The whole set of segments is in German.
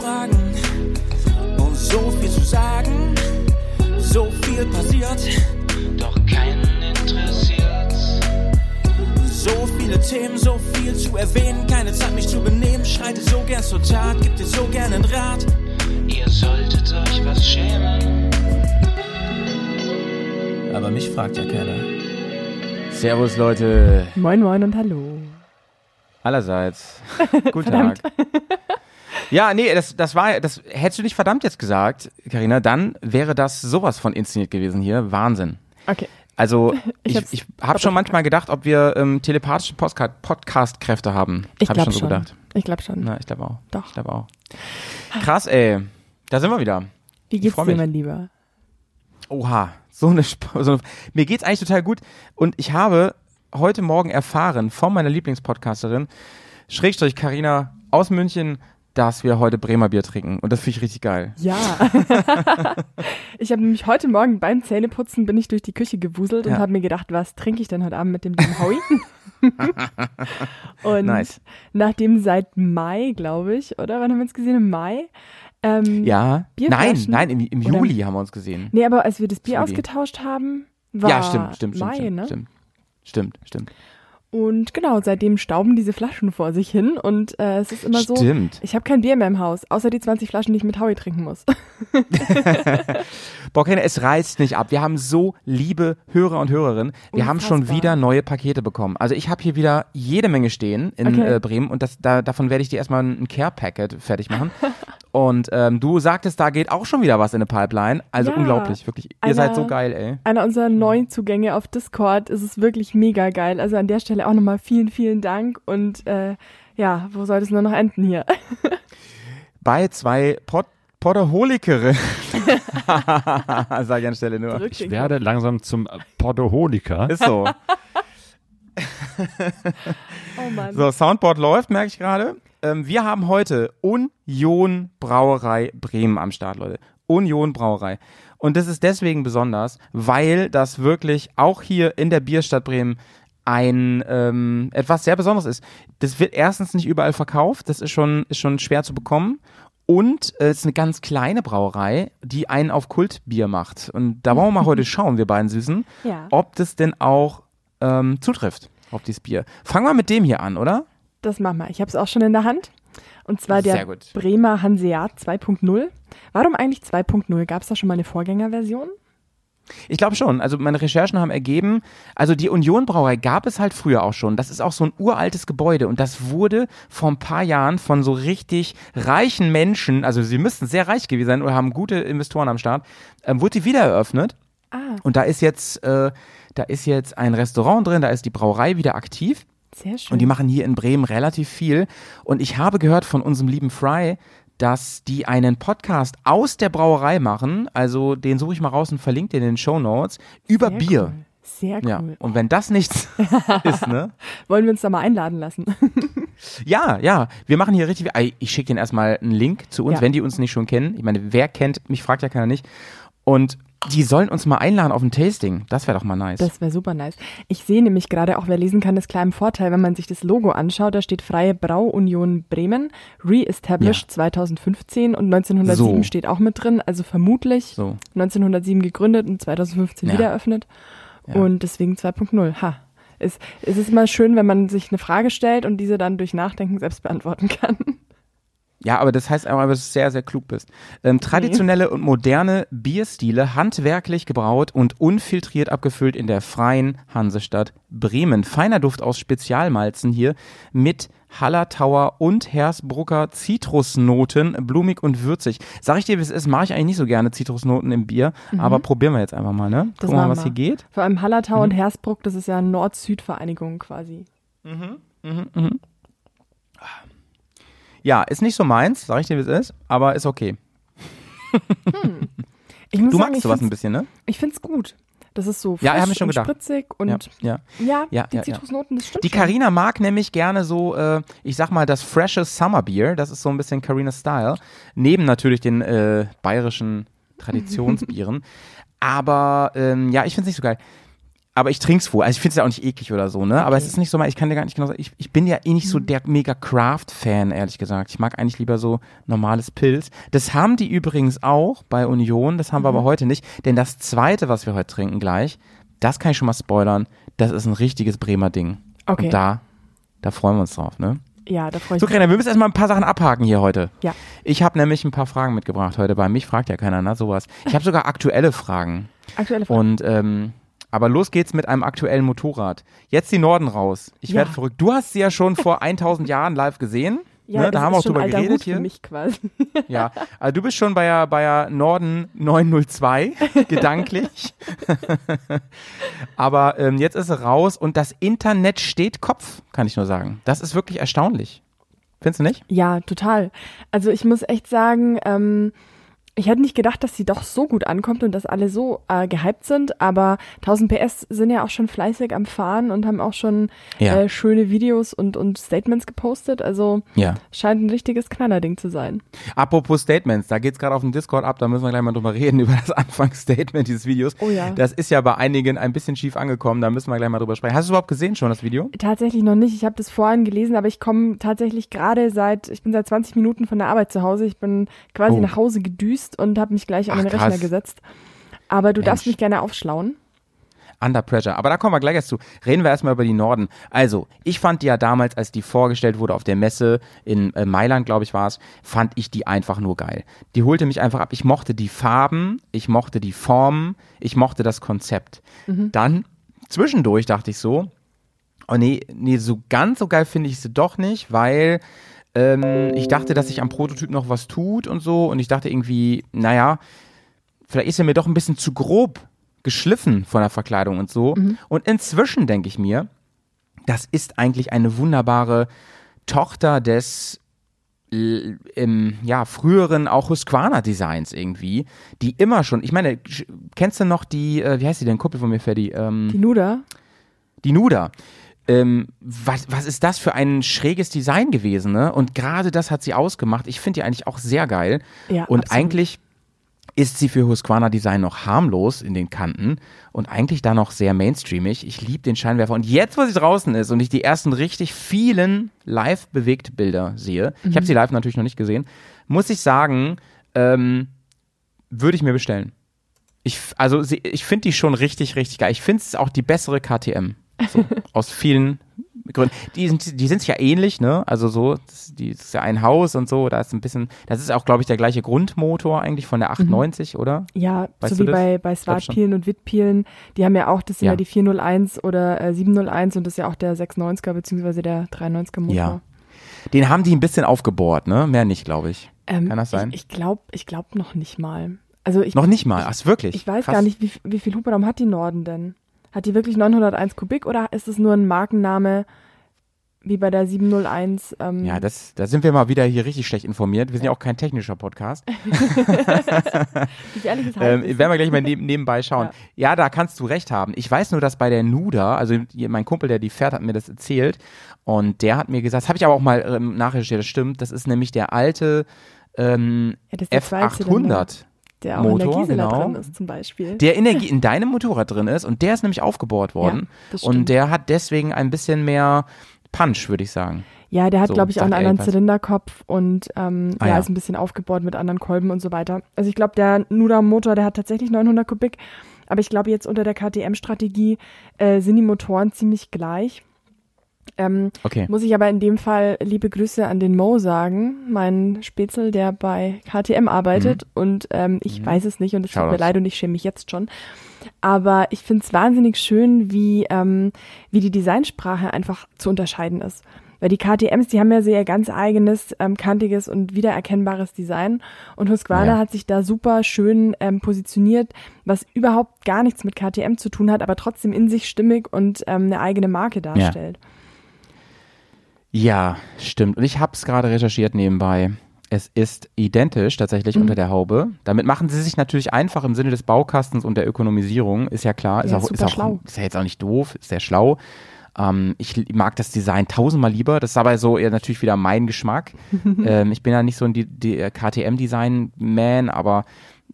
Fragen und so viel zu sagen. So viel passiert, doch keinen interessiert. So viele Themen, so viel zu erwähnen, keine Zeit mich zu benehmen. Schreite so gern zur Tat, gib dir so gern einen Rat. Ihr solltet euch was schämen. Aber mich fragt ja keiner. Servus Leute, Moin, moin und hallo. allerseits. Guten Tag. Ja, nee, das, das war, das hättest du nicht verdammt jetzt gesagt, Karina, dann wäre das sowas von inszeniert gewesen hier. Wahnsinn. Okay. Also Ich ich, ich, habe schon manchmal gedacht, ob wir ähm, telepathische Podcast-Kräfte haben. Ich Hab ich glaube schon so schon. gedacht. Ich glaube schon. Na, ich glaube auch. Doch. Ich glaube auch. Krass, ey. Da sind wir wieder. Wie geht's dir, mein Lieber? Oha, so eine, so eine mir geht's eigentlich total gut und ich habe heute Morgen erfahren von meiner Lieblingspodcasterin Schrägstrich Karina aus München, dass wir heute Bremer Bier trinken und das finde ich richtig geil. Ja. ich habe nämlich heute Morgen beim Zähneputzen bin ich durch die Küche gewuselt und Ja. habe mir gedacht, was trinke ich denn heute Abend mit dem lieben Howie? und Nice. nachdem seit Mai, glaube ich, oder wann haben wir uns gesehen? Im Mai? Ähm, Ja. Nein, nein, im, im Oder- Juli haben wir uns gesehen. Nee, aber als wir das Bier Juli. ausgetauscht haben, war ja, stimmt, stimmt, stimmt, Mai, stimmt, ne? stimmt. Stimmt, stimmt. Und genau, seitdem stauben diese Flaschen vor sich hin und äh, es ist immer so, Stimmt. ich habe kein Bier mehr im Haus, außer die 20 Flaschen, die ich mit Howie trinken muss. Boah, Kenner, es reißt nicht ab. Wir haben so liebe Hörer und Hörerinnen. Wir haben schon Unfassbar. wieder neue Pakete bekommen. Also ich habe hier wieder jede Menge stehen in Okay. äh, Bremen und das, da, davon werde ich dir erstmal ein Care-Packet fertig machen. und ähm, du sagtest, da geht auch schon wieder was in eine Pipeline. Also Ja. unglaublich, wirklich. Ihr Einer- seid so geil, ey. Einer unserer neuen Zugänge auf Discord ist es wirklich mega geil. Also an der Stelle auch nochmal vielen, vielen Dank und äh, ja, wo soll es nur noch enden hier? Bei zwei Pod Podderholikerinnen. Sag ich an Stelle nur. Ich werde langsam zum Podoholiker. Ist so. Oh Mann. So, Soundboard läuft, merke ich gerade. Ähm, wir haben heute Union Brauerei Bremen am Start, Leute. Union Brauerei. Und das ist deswegen besonders, weil das wirklich auch hier in der Bierstadt Bremen ein ähm, etwas sehr Besonderes ist. Das wird erstens nicht überall verkauft, das ist schon, ist schon schwer zu bekommen. Und äh, es ist eine ganz kleine Brauerei, die einen auf Kultbier macht. Und da wollen wir mal heute schauen, wir beiden Süßen, Ja. ob das denn auch ähm, zutrifft auf dieses Bier. Fangen wir mit dem hier an, oder? Das machen wir. Ich habe es auch schon in der Hand. Und zwar der. Bremer Hanseat 2.0. Warum eigentlich 2.0? Gab es da schon mal eine Vorgängerversion? Ich glaube schon. Also meine Recherchen haben ergeben, also die Union Brauerei gab es halt früher auch schon. Das ist auch so ein uraltes Gebäude und das wurde vor ein paar Jahren von so richtig reichen Menschen, also sie müssten sehr reich gewesen sein oder haben gute Investoren am Start, ähm, wurde die wieder eröffnet Ah, und da ist jetzt, äh, da ist jetzt ein Restaurant drin, da ist die Brauerei wieder aktiv. sehr schön. Und die machen hier in Bremen relativ viel. Und ich habe gehört von unserem lieben Fry, dass die einen Podcast aus der Brauerei machen. Also den suche ich mal raus und verlinke den in den Show Notes über Sehr Bier. Cool. Sehr cool. Ja. Und wenn das nichts ist, ne? Wollen wir uns da mal einladen lassen? Ja, ja. Wir machen hier richtig. Ich schicke denen erstmal einen Link zu uns, Ja. wenn die uns nicht schon kennen. Ich meine, wer kennt, mich fragt ja keiner nicht. Und die sollen uns mal einladen auf ein Tasting. Das wäre doch mal nice. Das wäre super nice. Ich sehe nämlich gerade, auch wer lesen kann, das kleinen Vorteil, wenn man sich das Logo anschaut, da steht Freie Brauunion Bremen, re-established 2015 und 1907 So. steht auch mit drin, also vermutlich so. 1907 gegründet und 2015 Ja. wieder eröffnet Ja. und deswegen 2.0. Ha. Es, es ist immer schön, wenn man sich eine Frage stellt und diese dann durch Nachdenken selbst beantworten kann. Ja, aber das heißt einfach, dass du sehr, sehr klug bist. Ähm, traditionelle und moderne Bierstile, handwerklich gebraut und unfiltriert abgefüllt in der freien Hansestadt Bremen. Feiner Duft aus Spezialmalzen hier mit Hallertauer und Hersbrucker Zitrusnoten, blumig und würzig. Sag ich dir, wie es ist, mache ich eigentlich nicht so gerne Zitrusnoten im Bier, aber probieren wir jetzt einfach mal, ne? Mhm. Das Gucken wir mal, was wir. hier geht. Vor allem Hallertau Mhm. und Hersbruck, das ist ja Nord-Süd-Vereinigung quasi. Ja, ist nicht so meins, sag ich dir, wie es ist, aber ist okay. Muss Du sagen, magst sowas ein find's- bisschen, ne? Ich finde es gut. Das ist so frisch Ja, und gedacht. spritzig und ja, ja. ja, die. Zitrusnoten, das stimmt Die. Carina mag nämlich gerne so, äh, ich sag mal, das freshe Summer Beer. Das ist so ein bisschen Carina Style. Neben natürlich den äh, bayerischen Traditionsbieren. Aber ähm, ja, ich find's nicht so geil. Aber ich trink's vor. Also ich finde es ja auch nicht eklig oder so, ne? Aber es ist nicht so mal, ich kann dir gar nicht genau sagen, ich, ich bin ja eh nicht so Mhm. der mega Craft-Fan, ehrlich gesagt. Ich mag eigentlich lieber so normales Pilz. Das haben die übrigens auch bei Union, das haben wir Mhm. aber heute nicht. Denn das zweite, was wir heute trinken gleich, das kann ich schon mal spoilern, das ist ein richtiges Bremer Ding. Okay. Und da, da freuen wir uns drauf, ne? Ja, da freue ich So, mich. Greta, wir müssen erstmal ein paar Sachen abhaken hier heute. Ja. Ich habe nämlich ein paar Fragen mitgebracht heute. Bei mich fragt ja keiner, na sowas. Ich habe sogar aktuelle Fragen. Aktuelle Frage. Und ähm, aber los geht's mit einem aktuellen Motorrad. Jetzt die Norden raus. Ich Ja. werde verrückt. Du hast sie ja schon vor 1000 Jahren live gesehen. ja, ne? Da haben wir auch drüber geredet Hut hier. für mich quasi. Ja, also du bist schon bei der, bei der Norden 902 gedanklich. Aber ähm, jetzt ist sie raus und das Internet steht Kopf, kann ich nur sagen. Das ist wirklich erstaunlich. Findest du nicht? Ja, total. Also ich muss echt sagen, ähm, ich hätte nicht gedacht, dass sie doch so gut ankommt und dass alle so äh, gehypt sind, aber 1000 PS sind ja auch schon fleißig am Fahren und haben auch schon Ja. äh, schöne Videos und, und Statements gepostet. Also Ja. scheint ein richtiges Knallerding zu sein. Apropos Statements, da geht's gerade auf dem Discord ab, da müssen wir gleich mal drüber reden, über das Anfangsstatement dieses Videos. Oh ja. Das ist ja bei einigen ein bisschen schief angekommen, da müssen wir gleich mal drüber sprechen. Hast du überhaupt gesehen schon das Video? Tatsächlich noch nicht. Ich habe das vorhin gelesen, aber ich komme tatsächlich gerade seit, ich bin seit 20 Minuten von der Arbeit zu Hause. Ich bin quasi Oh. nach Hause gedüst und habe mich gleich an den Rechner krass. gesetzt. Aber du darfst Mensch. mich gerne aufschlauen. Under Pressure. Aber da kommen wir gleich erst zu. Reden wir erstmal über die Norden. Also, ich fand die ja damals, als die vorgestellt wurde auf der Messe in äh, Mailand, glaube ich, war es, fand ich die einfach nur geil. Die holte mich einfach ab. Ich mochte die Farben, ich mochte die Formen, ich mochte das Konzept. Dann zwischendurch dachte ich so, oh nee, nee, so ganz so geil finde ich sie doch nicht, weil ähm, ich dachte, dass sich am Prototyp noch was tut und so. Und ich dachte irgendwie, naja, vielleicht ist er mir doch ein bisschen zu grob geschliffen von der Verkleidung und so. Und inzwischen denke ich mir, das ist eigentlich eine wunderbare Tochter des l- im ja früheren auch Husqvarna Designs irgendwie, die immer schon, ich meine, kennst du noch die, äh, wie heißt die denn, Kuppel von mir, Ferdi, ähm, Die Nuda. die Nuda. Ähm, was, was ist das für ein schräges Design gewesen, ne? Und gerade das hat sie ausgemacht. Ich finde die eigentlich auch sehr geil. Ja, und absolut. eigentlich ist sie für Husqvarna Design noch harmlos in den Kanten und eigentlich da noch sehr mainstreamig. Ich liebe den Scheinwerfer. Und jetzt, wo sie draußen ist und ich die ersten richtig vielen live bewegte Bilder sehe, ich Mhm. habe sie live natürlich noch nicht gesehen, muss ich sagen, ähm, würde ich mir bestellen. Ich, also ich finde die schon richtig, richtig geil. Ich finde es auch die bessere KTM. So, aus vielen Gründen. Die sind, die sind ja ähnlich, ne? Also so, das, die das ist ja ein Haus und so, da ist ein bisschen, das ist auch, glaube ich, der gleiche Grundmotor eigentlich von der 890, oder? Ja, Weißt so wie das? bei, bei. Swartpielen und Wittpielen. Die haben ja auch, das sind Ja. ja, die 401 oder äh, 701 und das ist ja auch der 690er beziehungsweise der 390er Motor. Ja. Den haben die ein bisschen aufgebohrt, ne? Mehr nicht, glaube ich. Ähm, Kann das sein? Ich, ich glaube ich glaub noch nicht mal. Also ich, Noch nicht mal. Ach, wirklich? ich weiß Krass. gar nicht, wie, wie viel Hubraum hat die Norden denn? Hat die wirklich 901 Kubik oder ist es nur ein Markenname wie bei der 701? Ähm, Ja, das, da sind wir mal wieder hier richtig schlecht informiert. Wir sind ja auch kein technischer Podcast. gefährliches Ähm, Halbwissen. werden wir gleich mal neben, nebenbei schauen. Ja. Ja. da kannst du recht haben. Ich weiß nur, dass bei der Nuda, also mein Kumpel, der die fährt, hat mir das erzählt. Und der hat mir gesagt, das habe ich aber auch mal ähm, nachrecherchiert, das stimmt, das ist nämlich der alte ähm, Ja, das ist der Zweizylinder, F800, der auch Motor, in der Gisela genau. drin ist zum Beispiel. der in, der, Gi- in deinem Motorrad drin ist. Und der ist nämlich aufgebohrt worden. das und der hat deswegen ein bisschen mehr Punch, würde ich sagen. Ja, der hat, So, glaube ich, auch einen er anderen. Zylinderkopf und ähm, Ah, ja, ja. ist ein bisschen aufgebaut mit anderen Kolben und so weiter. Also ich glaube, der Nuda-Motor, der hat tatsächlich 900 Kubik, aber ich glaube, jetzt unter der KTM-Strategie äh, sind die Motoren ziemlich gleich. Ähm, Okay. muss ich aber in dem Fall liebe Grüße an den Mo sagen, mein Spätzl, der bei KTM arbeitet und ähm, ich weiß es nicht und es tut mir Mhm. Leid und ich schäme mich jetzt schon. Aber ich finde es wahnsinnig schön, wie, ähm, wie die Designsprache einfach zu unterscheiden ist. Weil die KTMs, die haben ja so ihr ganz eigenes, ähm, kantiges und wiedererkennbares Design. Und Husqvarna Ja. hat sich da super schön ähm, positioniert, was überhaupt gar nichts mit KTM zu tun hat, aber trotzdem in sich stimmig und ähm, eine eigene Marke darstellt. Ja, stimmt. Und ich habe es gerade recherchiert nebenbei. Es ist identisch tatsächlich Mhm. unter der Haube. Damit machen sie sich natürlich einfach im Sinne des Baukastens und der Ökonomisierung. Ist ja klar. Ist, Ja, auch, ist, auch, schlau. ist ja jetzt auch nicht doof. Ist sehr schlau. Ähm, ich mag das Design tausendmal lieber. Das ist aber so eher natürlich wieder mein Geschmack. ähm, ich bin ja nicht so ein KTM-Design-Man, aber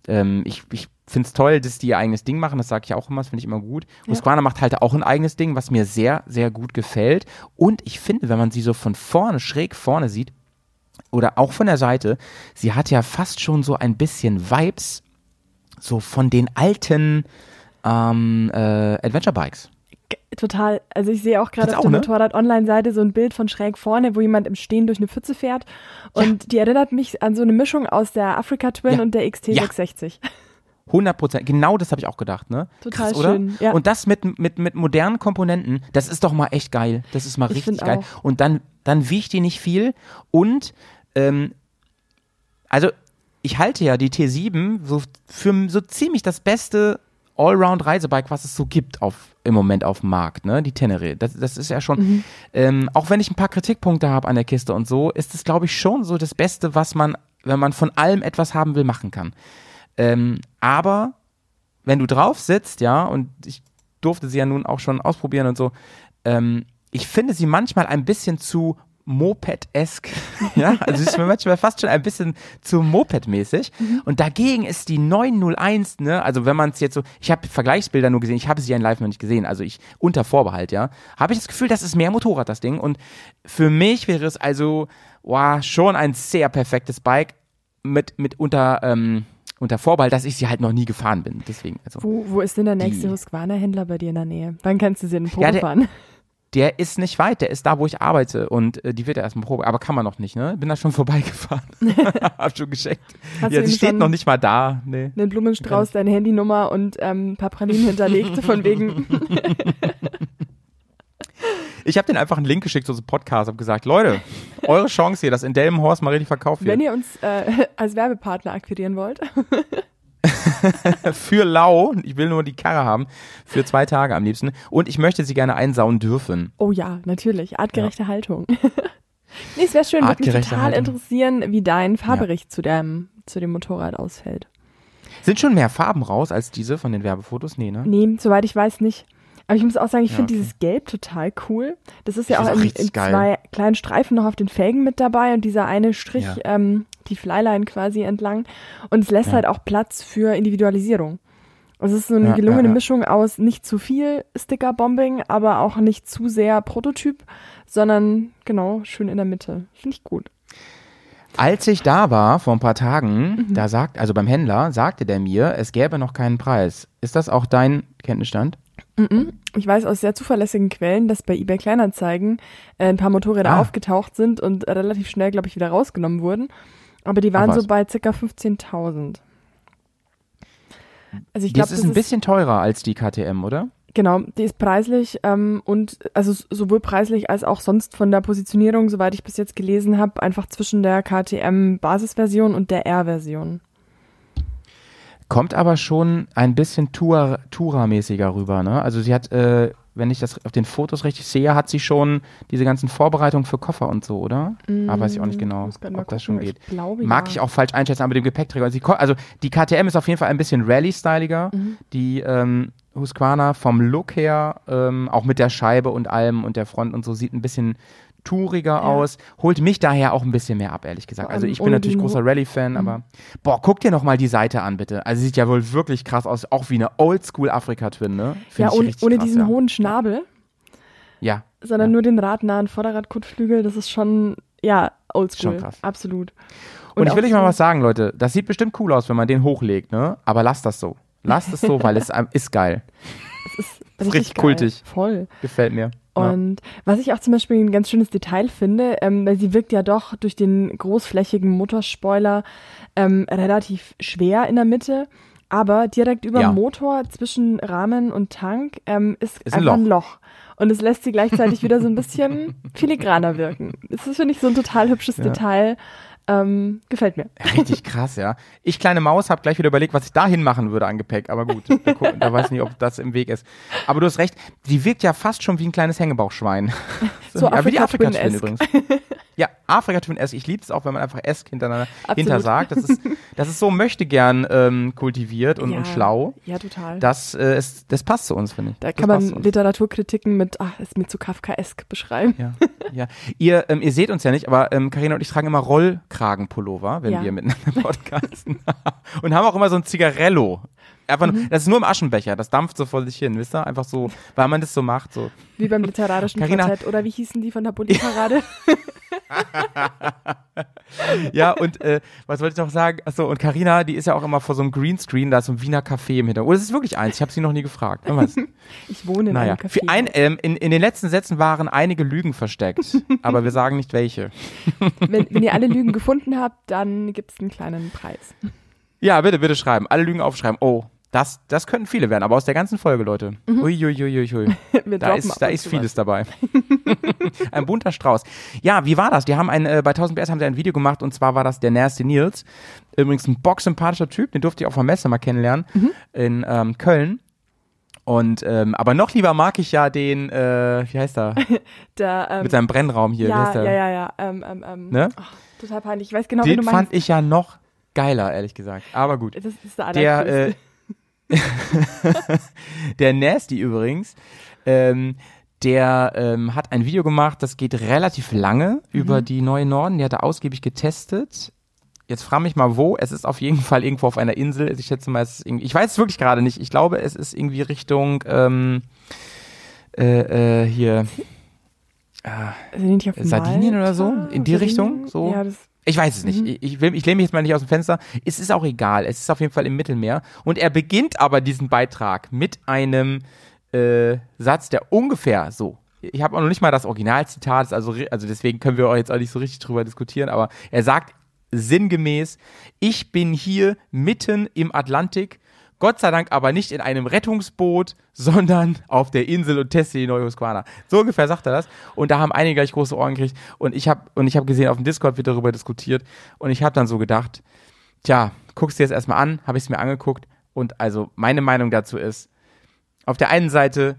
ähm, ich, ich finde es toll, dass die ihr eigenes Ding machen, das sage ich auch immer, das finde ich immer gut. Husqvarna macht halt auch ein eigenes Ding, was mir sehr, sehr gut gefällt. Und ich finde, wenn man sie so von vorne, schräg vorne sieht, oder auch von der Seite, sie hat ja fast schon so ein bisschen Vibes, so von den alten ähm, äh, Adventure Bikes. Total. Also ich sehe auch gerade auf auch, der ne? Motorrad-Online-Seite so ein Bild von schräg vorne, wo jemand im Stehen durch eine Pfütze fährt. Und die erinnert mich an so eine Mischung aus der Africa Twin Ja. und der XT660. 100 Prozent, genau das habe ich auch gedacht, ne? Total Krass, schön, ja. Und das mit, mit, mit modernen Komponenten, das ist doch mal echt geil. Das ist mal Ich richtig geil. auch. Und dann, dann wiegt die nicht viel und, ähm, also ich halte ja die T7 so für so ziemlich das beste Allround-Reisebike, was es so gibt auf, im Moment auf dem Markt, ne? Die Tenere. Das, das ist ja schon, Mhm. ähm, auch wenn ich ein paar Kritikpunkte habe an der Kiste und so, ist es, glaube ich, schon so das Beste, was man, wenn man von allem etwas haben will, machen kann. Ähm, aber wenn du drauf sitzt, ja, und ich durfte sie ja nun auch schon ausprobieren und so, ähm, ich finde sie manchmal ein bisschen zu Moped-esk, ja, also sie ist mir manchmal fast schon ein bisschen zu Moped-mäßig. Und dagegen ist die 901, ne, also wenn man es jetzt so, ich habe Vergleichsbilder nur gesehen, ich habe sie ja in live noch nicht gesehen, also ich, unter Vorbehalt, ja, habe ich das Gefühl, das ist mehr Motorrad, das Ding. Und für mich wäre es also, wow, schon ein sehr perfektes Bike mit, mit unter, ähm, unter Vorbehalt, dass ich sie halt noch nie gefahren bin, deswegen, also. Wo, wo ist denn der nächste Husqvarna-Händler bei dir in der Nähe? Wann kannst du sie in den Probe Ja, der- fahren? Der ist nicht weit, der ist da, wo ich arbeite und äh, die wird ja erstmal Probe, aber kann man noch nicht, ne? Bin da schon vorbeigefahren. Hab schon gescheckt. Hast ja, sie steht noch nicht mal da. Nee. einen Blumenstrauß, deine Handynummer und ähm, ein paar Pralinen hinterlegt, von wegen, Ich habe den einfach einen Link geschickt zu so einem Podcast, hab gesagt, Leute, eure Chance hier, dass in Delmenhorst mal richtig verkauft wird. wenn ihr uns äh, als Werbepartner akquirieren wollt. für lau, ich will nur die Karre haben, für zwei Tage am liebsten. Und ich möchte sie gerne einsauen dürfen. Oh ja, natürlich. Artgerechte Haltung. nee, es wäre schön, würde mich total Haltung. interessieren, wie dein Fahrbericht zu, dem, zu dem Motorrad ausfällt. Sind schon mehr Farben raus als diese von den Werbefotos? Nee, ne? Nee, soweit ich weiß nicht. Aber ich muss auch sagen, ich Ja, finde okay. dieses Gelb total cool. Das ist ja auch in, auch in geil. zwei kleinen Streifen noch auf den Felgen mit dabei und dieser eine Strich, Ja. ähm, die Flyline quasi entlang. Und es lässt Ja. halt auch Platz für Individualisierung. Also es ist so eine gelungene. Mischung aus nicht zu viel Sticker-Bombing, aber auch nicht zu sehr Prototyp, sondern genau, schön in der Mitte. Finde ich gut. Als ich da war vor ein paar Tagen, Mhm. da sagt, also beim Händler, sagte der mir, es gäbe noch keinen Preis. Ist das auch dein Kenntnisstand? Mhm. Ich weiß aus sehr zuverlässigen Quellen, dass bei eBay Kleinanzeigen äh, ein paar Motorräder Ah. aufgetaucht sind und relativ schnell, glaube ich, wieder rausgenommen wurden. Aber die waren Ach so bei ca. 15.000. Also ich glaube, ist ein bisschen teurer als die KTM, oder? genau, die ist preislich ähm, und also sowohl preislich als auch sonst von der Positionierung, soweit ich bis jetzt gelesen habe, einfach zwischen der KTM Basisversion und der R-Version. Kommt aber schon ein bisschen Tourer-mäßiger rüber, ne? Also sie hat, äh, wenn ich das auf den Fotos richtig sehe, hat sie schon diese ganzen Vorbereitungen für Koffer und so, oder? ah, weiß ich auch nicht genau, Mm, grad mal ob das gucken. schon geht. Ich glaube, Mag ja. ich auch falsch einschätzen, aber mit dem Gepäckträger. Also, ko- also die KTM ist auf jeden Fall ein bisschen Rallye-styliger. Mhm. Die ähm, Husqvarna vom Look her, ähm, auch mit der Scheibe und allem und der Front und so, sieht ein bisschen touriger aus. Holt mich daher auch ein bisschen mehr ab, ehrlich gesagt. Also ich bin natürlich großer Ho- Mhm. Rallye-Fan, aber boah, guck dir noch mal die Seite an, bitte. Also sieht ja wohl wirklich krass aus, auch wie eine Oldschool-Afrika-Twin, ne? Find Ja, ohne, richtig ohne krass, diesen ja. hohen Schnabel. Ja, sondern Ja. nur den radnahen Vorderradkotflügel, das ist schon, ja, oldschool. Schon krass. Absolut. Und, ich will euch mal was sagen, Leute. Das sieht bestimmt cool aus, wenn man den hochlegt, ne? Aber lasst das so. Lasst es so, weil es ähm, ist geil. Richtig richtig geil. kultig. Voll. Gefällt mir. Ja. Und was ich auch zum Beispiel ein ganz schönes Detail finde, ähm, weil sie wirkt ja doch durch den großflächigen Motorspoiler ähm, relativ schwer in der Mitte, aber direkt über Ja. Motor zwischen Rahmen und Tank ähm, ist, Ist ein einfach ein Loch. Und es lässt sie gleichzeitig wieder so ein bisschen filigraner wirken. Das ist, finde ich, so ein total hübsches Ja. Detail. Ähm, gefällt mir. Richtig krass, ja. Ich, kleine Maus, habe gleich wieder überlegt, was ich da hinmachen würde an Gepäck. Aber gut, da, da weiß ich nicht, ob das im Weg ist. Aber du hast recht, die wirkt ja fast schon wie ein kleines hängebauchschwein. So ja, wie die Afrika Afrika-Twin Twin-esque. übrigens. Ja, Afrika Twin S. Ich liebe es auch, wenn man einfach S hintereinander Absolut. hinter sagt. Das ist, das ist so möchte gern ähm, kultiviert und, ja, und schlau. Ja, total. Das, äh, ist, das passt zu uns, finde ich. Da das kann man. Literaturkritiken mit, ach, ist mir zu Kafkaesk beschreiben. Ja, ja. Ihr, ähm, ihr seht uns ja nicht, aber ähm, Carina und ich tragen immer Rollkragenpullover, wenn Ja. wir miteinander podcasten. und haben auch immer so ein Zigarello Einfach nur, das ist nur im Aschenbecher, das dampft so vor sich hin, wisst ihr? Einfach so, weil man das so macht, so. Wie beim literarischen Carina- Quartett. Oder wie hießen die von der Bulli-Parade? Ja, und äh, was wollte ich noch sagen? Achso, und Karina, die ist ja auch immer vor so einem Greenscreen, da ist so ein Wiener Café im Hintergrund. Oh, das ist wirklich eins, ich habe sie noch nie gefragt. Ich wohne in Naja, einem Café. für ein, ähm, in, in den letzten Sätzen waren einige Lügen versteckt, aber wir sagen nicht welche. wenn, wenn ihr alle Lügen gefunden habt, dann gibt es einen kleinen Preis. Ja, bitte, bitte schreiben. Alle Lügen aufschreiben. Oh, das, das könnten viele werden, aber aus der ganzen Folge, Leute. Mhm. Uiuiuiui. Wir Da droppen ist, da ist vieles dabei. ein bunter Strauß. Ja, wie war das? Die haben ein, äh, bei 1000 PS haben sie ein Video gemacht und zwar war das der Nasty Nils. Übrigens ein boxsympathischer Typ, den durfte ich auf der Messe mal kennenlernen Mhm. in ähm, Köln. Und ähm, aber noch lieber mag ich ja den, äh, wie heißt er? Da, ähm, Mit seinem Brennraum hier. ja, der? ja, ja, ja. Ähm, ähm, ähm, Ne? ach, total peinlich. Ich weiß genau, wie Den du fand meinst. ich ja noch geiler, ehrlich gesagt. Aber gut. das ist der Der, äh, der Nasty übrigens, ähm, der ähm, hat ein Video gemacht, das geht relativ lange über die neue Norden. Der hat er ausgiebig getestet. Jetzt frage mich mal wo. Es ist auf jeden Fall irgendwo auf einer Insel. Ich schätze mal, es ist irgendwie, ich weiß es wirklich gerade nicht. Ich glaube, es ist irgendwie Richtung äh, äh, hier die auf Sardinien Malta? oder so? In die? Richtung? So? Ja, das, Ich weiß es nicht. Ich, ich, will, ich lehne mich jetzt mal nicht aus dem Fenster. Es ist auch egal. Es ist auf jeden Fall im Mittelmeer. Und er beginnt aber diesen Beitrag mit einem äh, Satz, der ungefähr so. Ich habe auch noch nicht mal das Originalzitat, also, also deswegen können wir auch jetzt auch nicht so richtig drüber diskutieren, aber er sagt sinngemäß, ich bin hier mitten im Atlantik, Gott sei Dank aber nicht in einem Rettungsboot, sondern auf der Insel und teste die neue Husqvarna. So ungefähr sagt er das. Und da haben einige gleich große Ohren gekriegt. Und ich habe und ich habe gesehen, auf dem Discord wird darüber diskutiert. Und ich habe dann so gedacht, tja, guckst dir das erstmal an, habe ich es mir angeguckt. Und also meine Meinung dazu ist, auf der einen Seite,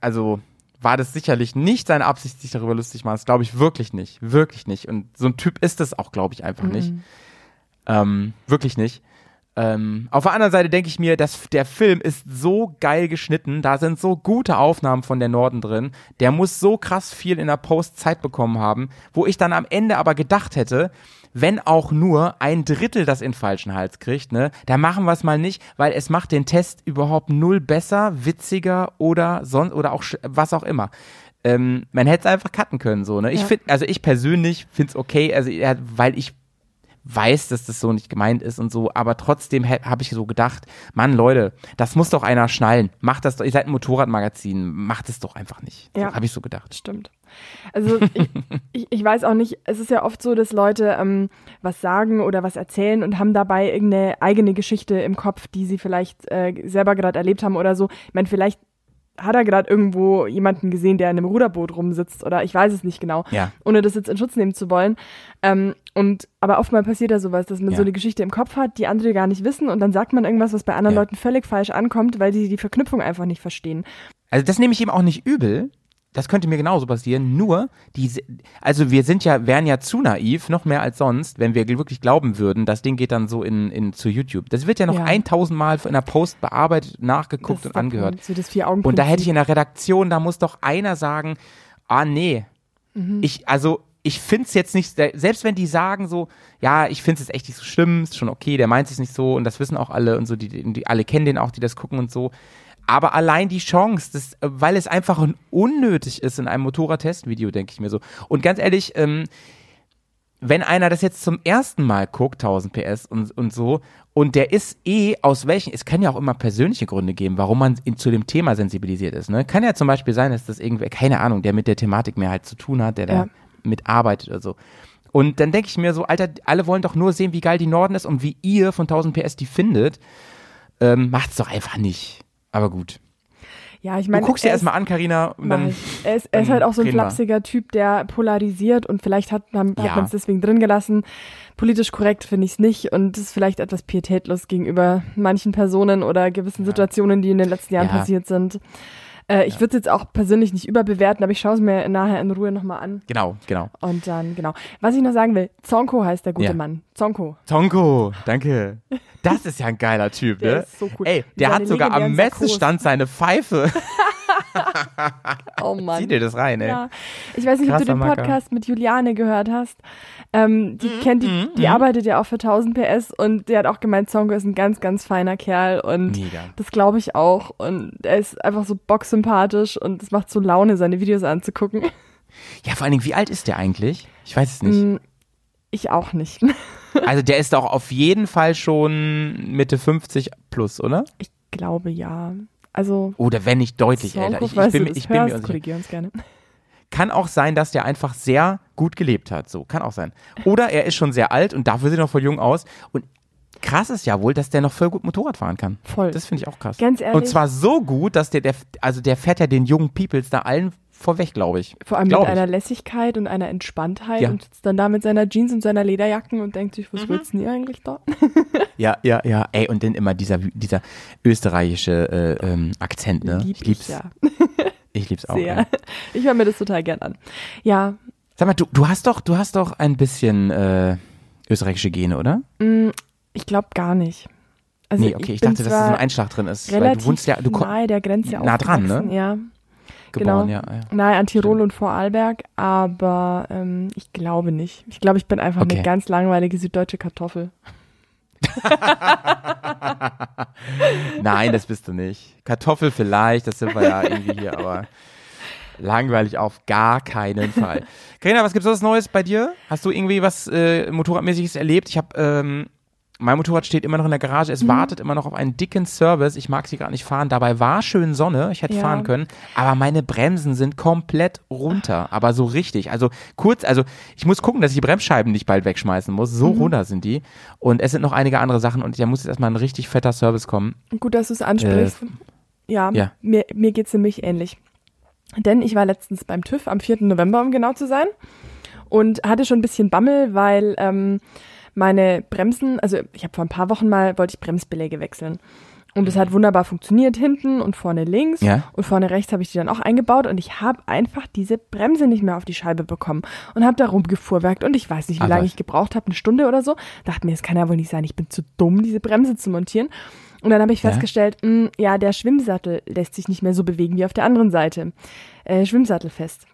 also war das sicherlich nicht seine Absicht, sich darüber lustig zu machen. Das glaube ich wirklich nicht. Wirklich nicht. Und so ein Typ ist es auch, glaube ich, einfach nicht. Ähm, wirklich nicht. Ähm, auf der anderen Seite denke ich mir, dass der Film ist so geil geschnitten, da sind so gute Aufnahmen von der Norden drin, der muss so krass viel in der Post Zeit bekommen haben, wo ich dann am Ende aber gedacht hätte, wenn auch nur ein Drittel das in falschen Hals kriegt, ne, da machen wir es mal nicht, weil es macht den Test überhaupt null besser, witziger oder sonst oder auch was auch immer. Ähm, man hätte es einfach cutten können, so, ne? Ich Ja. finde, also ich persönlich finde es okay, also weil ich weiß, dass das so nicht gemeint ist und so, aber trotzdem habe ich so gedacht, Mann, Leute, das muss doch einer schnallen. Macht das doch, ihr seid ein Motorradmagazin, macht es doch einfach nicht. Ja. So, habe ich so gedacht. Stimmt. Also ich, ich, ich weiß auch nicht, es ist ja oft so, dass Leute ähm, was sagen oder was erzählen und haben dabei irgendeine eigene Geschichte im Kopf, die sie vielleicht äh, selber gerade erlebt haben oder so. Ich meine, vielleicht hat er gerade irgendwo jemanden gesehen, der in einem Ruderboot rumsitzt oder ich weiß es nicht genau, Ja. ohne das jetzt in Schutz nehmen zu wollen. Ähm, und aber oftmal passiert ja sowas, dass man Ja. so eine Geschichte im Kopf hat, die andere gar nicht wissen und dann sagt man irgendwas, was bei anderen Ja. Leuten völlig falsch ankommt, weil sie die Verknüpfung einfach nicht verstehen. Also das nehme ich ihm auch nicht übel. Das könnte mir genauso passieren. Nur, die, also wir sind ja, wären ja zu naiv, noch mehr als sonst, wenn wir wirklich glauben würden, das Ding geht dann so in, in zu YouTube. Das wird ja noch Ja. 1000 Mal in der Post bearbeitet, nachgeguckt und angehört. Punkt, So das vier Augen Und da hätte ich in der Redaktion, da muss doch einer sagen, ah nee, ich, also ich find's jetzt nicht, selbst wenn die sagen so, ja, ich find's jetzt echt nicht so schlimm, ist schon okay, der meint es nicht so und das wissen auch alle und so, die, die alle kennen den auch, die das gucken und so. Aber allein die Chance, das, weil es einfach unnötig ist in einem Motorrad-Testvideo, denke ich mir so. Und ganz ehrlich, ähm, wenn einer das jetzt zum ersten Mal guckt, 1000 PS und, und so, und der ist eh aus welchen, es kann ja auch immer persönliche Gründe geben, warum man in, zu dem Thema sensibilisiert ist. Ne? Kann ja zum Beispiel sein, dass das irgendwer, keine Ahnung, der mit der Thematik mehr halt zu tun hat, der Ja. da mitarbeitet oder so. Und dann denke ich mir so, Alter, alle wollen doch nur sehen, wie geil die Norden ist und wie ihr von 1000 PS die findet. Ähm, macht's doch einfach nicht. Aber gut. Ja, ich Du meine, guckst dir er erstmal an, Karina, und dann. Er ist, er ist halt auch so ein reden wir. flapsiger Typ, der polarisiert und vielleicht hat, haben, Ja. hat man es deswegen drin gelassen. Politisch korrekt finde ich es nicht und ist vielleicht etwas pietätlos gegenüber manchen Personen oder gewissen Situationen, die in den letzten Jahren Ja. passiert sind. Äh, ich würde es jetzt auch persönlich nicht überbewerten, aber ich schaue es mir nachher in Ruhe nochmal an. Genau, genau. Und dann, genau. Was ich noch sagen will, Zonko heißt der gute Ja. Mann. Zonko. Tonko, danke. Das ist ja ein geiler Typ, Der ne? ist so cool. Ey, der hat sogar am. Messestand seine Pfeife. oh Mann. Zieh dir das rein, ey. Ja. Ich weiß nicht, ob du Krasser den Macker. Podcast mit Juliane gehört hast. Ähm, die Mhm, kennt die, die arbeitet ja auch für 1000 PS und die hat auch gemeint, Sonko ist ein ganz, ganz feiner Kerl und Mega. das glaube ich auch. Und er ist einfach so bocksympathisch und es macht so Laune, seine Videos anzugucken. Ja, vor allen Dingen, wie alt ist der eigentlich? Ich weiß es nicht. Mm, Ich auch nicht. Also der ist doch auf jeden Fall schon Mitte 50 plus, oder? Ich glaube ja. Also Oder wenn nicht deutlich älter. Sonko, Ich, ich bin, du ich bin mir unsicher. uns gerne. Kann auch sein, dass der einfach sehr gut gelebt hat. So, kann auch sein. Oder er ist schon sehr alt und dafür sieht er noch voll jung aus. Und krass ist ja wohl, dass der noch voll gut Motorrad fahren kann. Voll. Das finde ich auch krass. Ganz ehrlich. Und zwar so gut, dass der, der, also der fährt ja den jungen Peoples da allen vorweg, glaube ich. Vor allem Glaub mit ich. einer Lässigkeit und einer Entspanntheit Ja. und sitzt dann da mit seiner Jeans und seiner Lederjacken und denkt sich, Mhm. was willst du denn hier eigentlich da? Ja, ja, ja. Ey, und dann immer dieser, dieser österreichische äh, ähm, Akzent, ne? Lieb ich lieb's. ja Ich lieb's auch. sehr. Ja. Ich höre mir das total gern an. Ja, Sag mal, du, du hast doch, du hast doch ein bisschen äh, österreichische Gene, oder? Ich glaube gar nicht. Also nee, okay, ich, bin dachte, dass da so ein Einschlag drin ist. Weil relativ du wohnst ja, du nahe der Grenze nah dran, ne? Ja, geboren, genau. ja, ja. nahe an Tirol und Vorarlberg, aber ähm, ich glaube nicht. Ich glaube, ich bin einfach Okay. eine ganz langweilige süddeutsche Kartoffel. Nein, das bist du nicht. Kartoffel vielleicht, das sind wir ja irgendwie hier, aber langweilig auf gar keinen Fall. Carina, was gibt's sonst Neues bei dir? Hast du irgendwie was äh, Motorradmäßiges erlebt? Ich habe ähm, mein Motorrad steht immer noch in der Garage. Mhm. Es wartet immer noch auf einen dicken Service. Ich mag sie gerade nicht fahren. Dabei war schön Sonne. Ich hätte Ja. fahren können. Aber meine Bremsen sind komplett runter. Aber so richtig. Also kurz, also ich muss gucken, dass ich die Bremsscheiben nicht bald wegschmeißen muss. Mhm. So runter sind die. Und es sind noch einige andere Sachen. Und da muss jetzt erstmal ein richtig fetter Service kommen. Gut, dass du es ansprichst. ja, Äh, ja. mir, mir geht es nämlich ähnlich. Denn ich war letztens beim TÜV am 4. November, um genau zu sein, und hatte schon ein bisschen Bammel, weil ähm, meine Bremsen, also ich habe vor ein paar Wochen mal, wollte ich Bremsbeläge wechseln. Und es hat wunderbar funktioniert, hinten und vorne links. Ja. Und vorne rechts habe ich die dann auch eingebaut und ich habe einfach diese Bremse nicht mehr auf die Scheibe bekommen und habe da rumgefuhrwerkt und ich weiß nicht, wie Ach lange ich gebraucht habe, eine Stunde oder so. Dachte mir, das kann ja wohl nicht sein, ich bin zu dumm, diese Bremse zu montieren. Und dann habe ich Ja. festgestellt, mh, ja, der Schwimmsattel lässt sich nicht mehr so bewegen wie auf der anderen Seite. Äh, Schwimmsattel fest.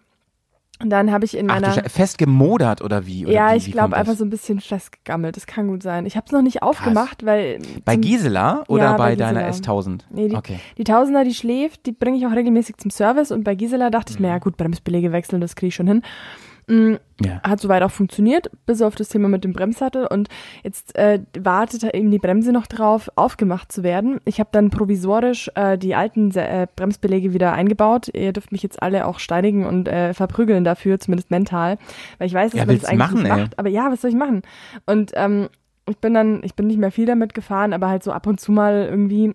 Und dann habe ich in Ach, meiner Sche- fest gemodert oder wie? Oder ja, wie, ich glaube einfach so ein bisschen festgegammelt. Das kann gut sein. Ich habe es noch nicht aufgemacht, weil Bei Gisela oder Ja, bei, bei deiner Gisela. S1000? Nee, die, okay. die Tausender, die schläft, die bringe ich auch regelmäßig zum Service und bei Gisela dachte ich mir, ja Mhm. gut, Bremsbeläge wechseln, das kriege ich schon hin. Mm, Ja. Hat soweit auch funktioniert, bis auf das Thema mit dem Bremssattel und jetzt äh, wartet da eben die Bremse noch drauf, aufgemacht zu werden. Ich habe dann provisorisch äh, die alten äh, Bremsbeläge wieder eingebaut. Ihr dürft mich jetzt alle auch steinigen und äh, verprügeln dafür, zumindest mental, weil ich weiß, dass Ja, man das eigentlich machen, nicht ey. macht. Aber ja, was soll ich machen? Und ähm, ich bin dann, ich bin nicht mehr viel damit gefahren, aber halt so ab und zu mal irgendwie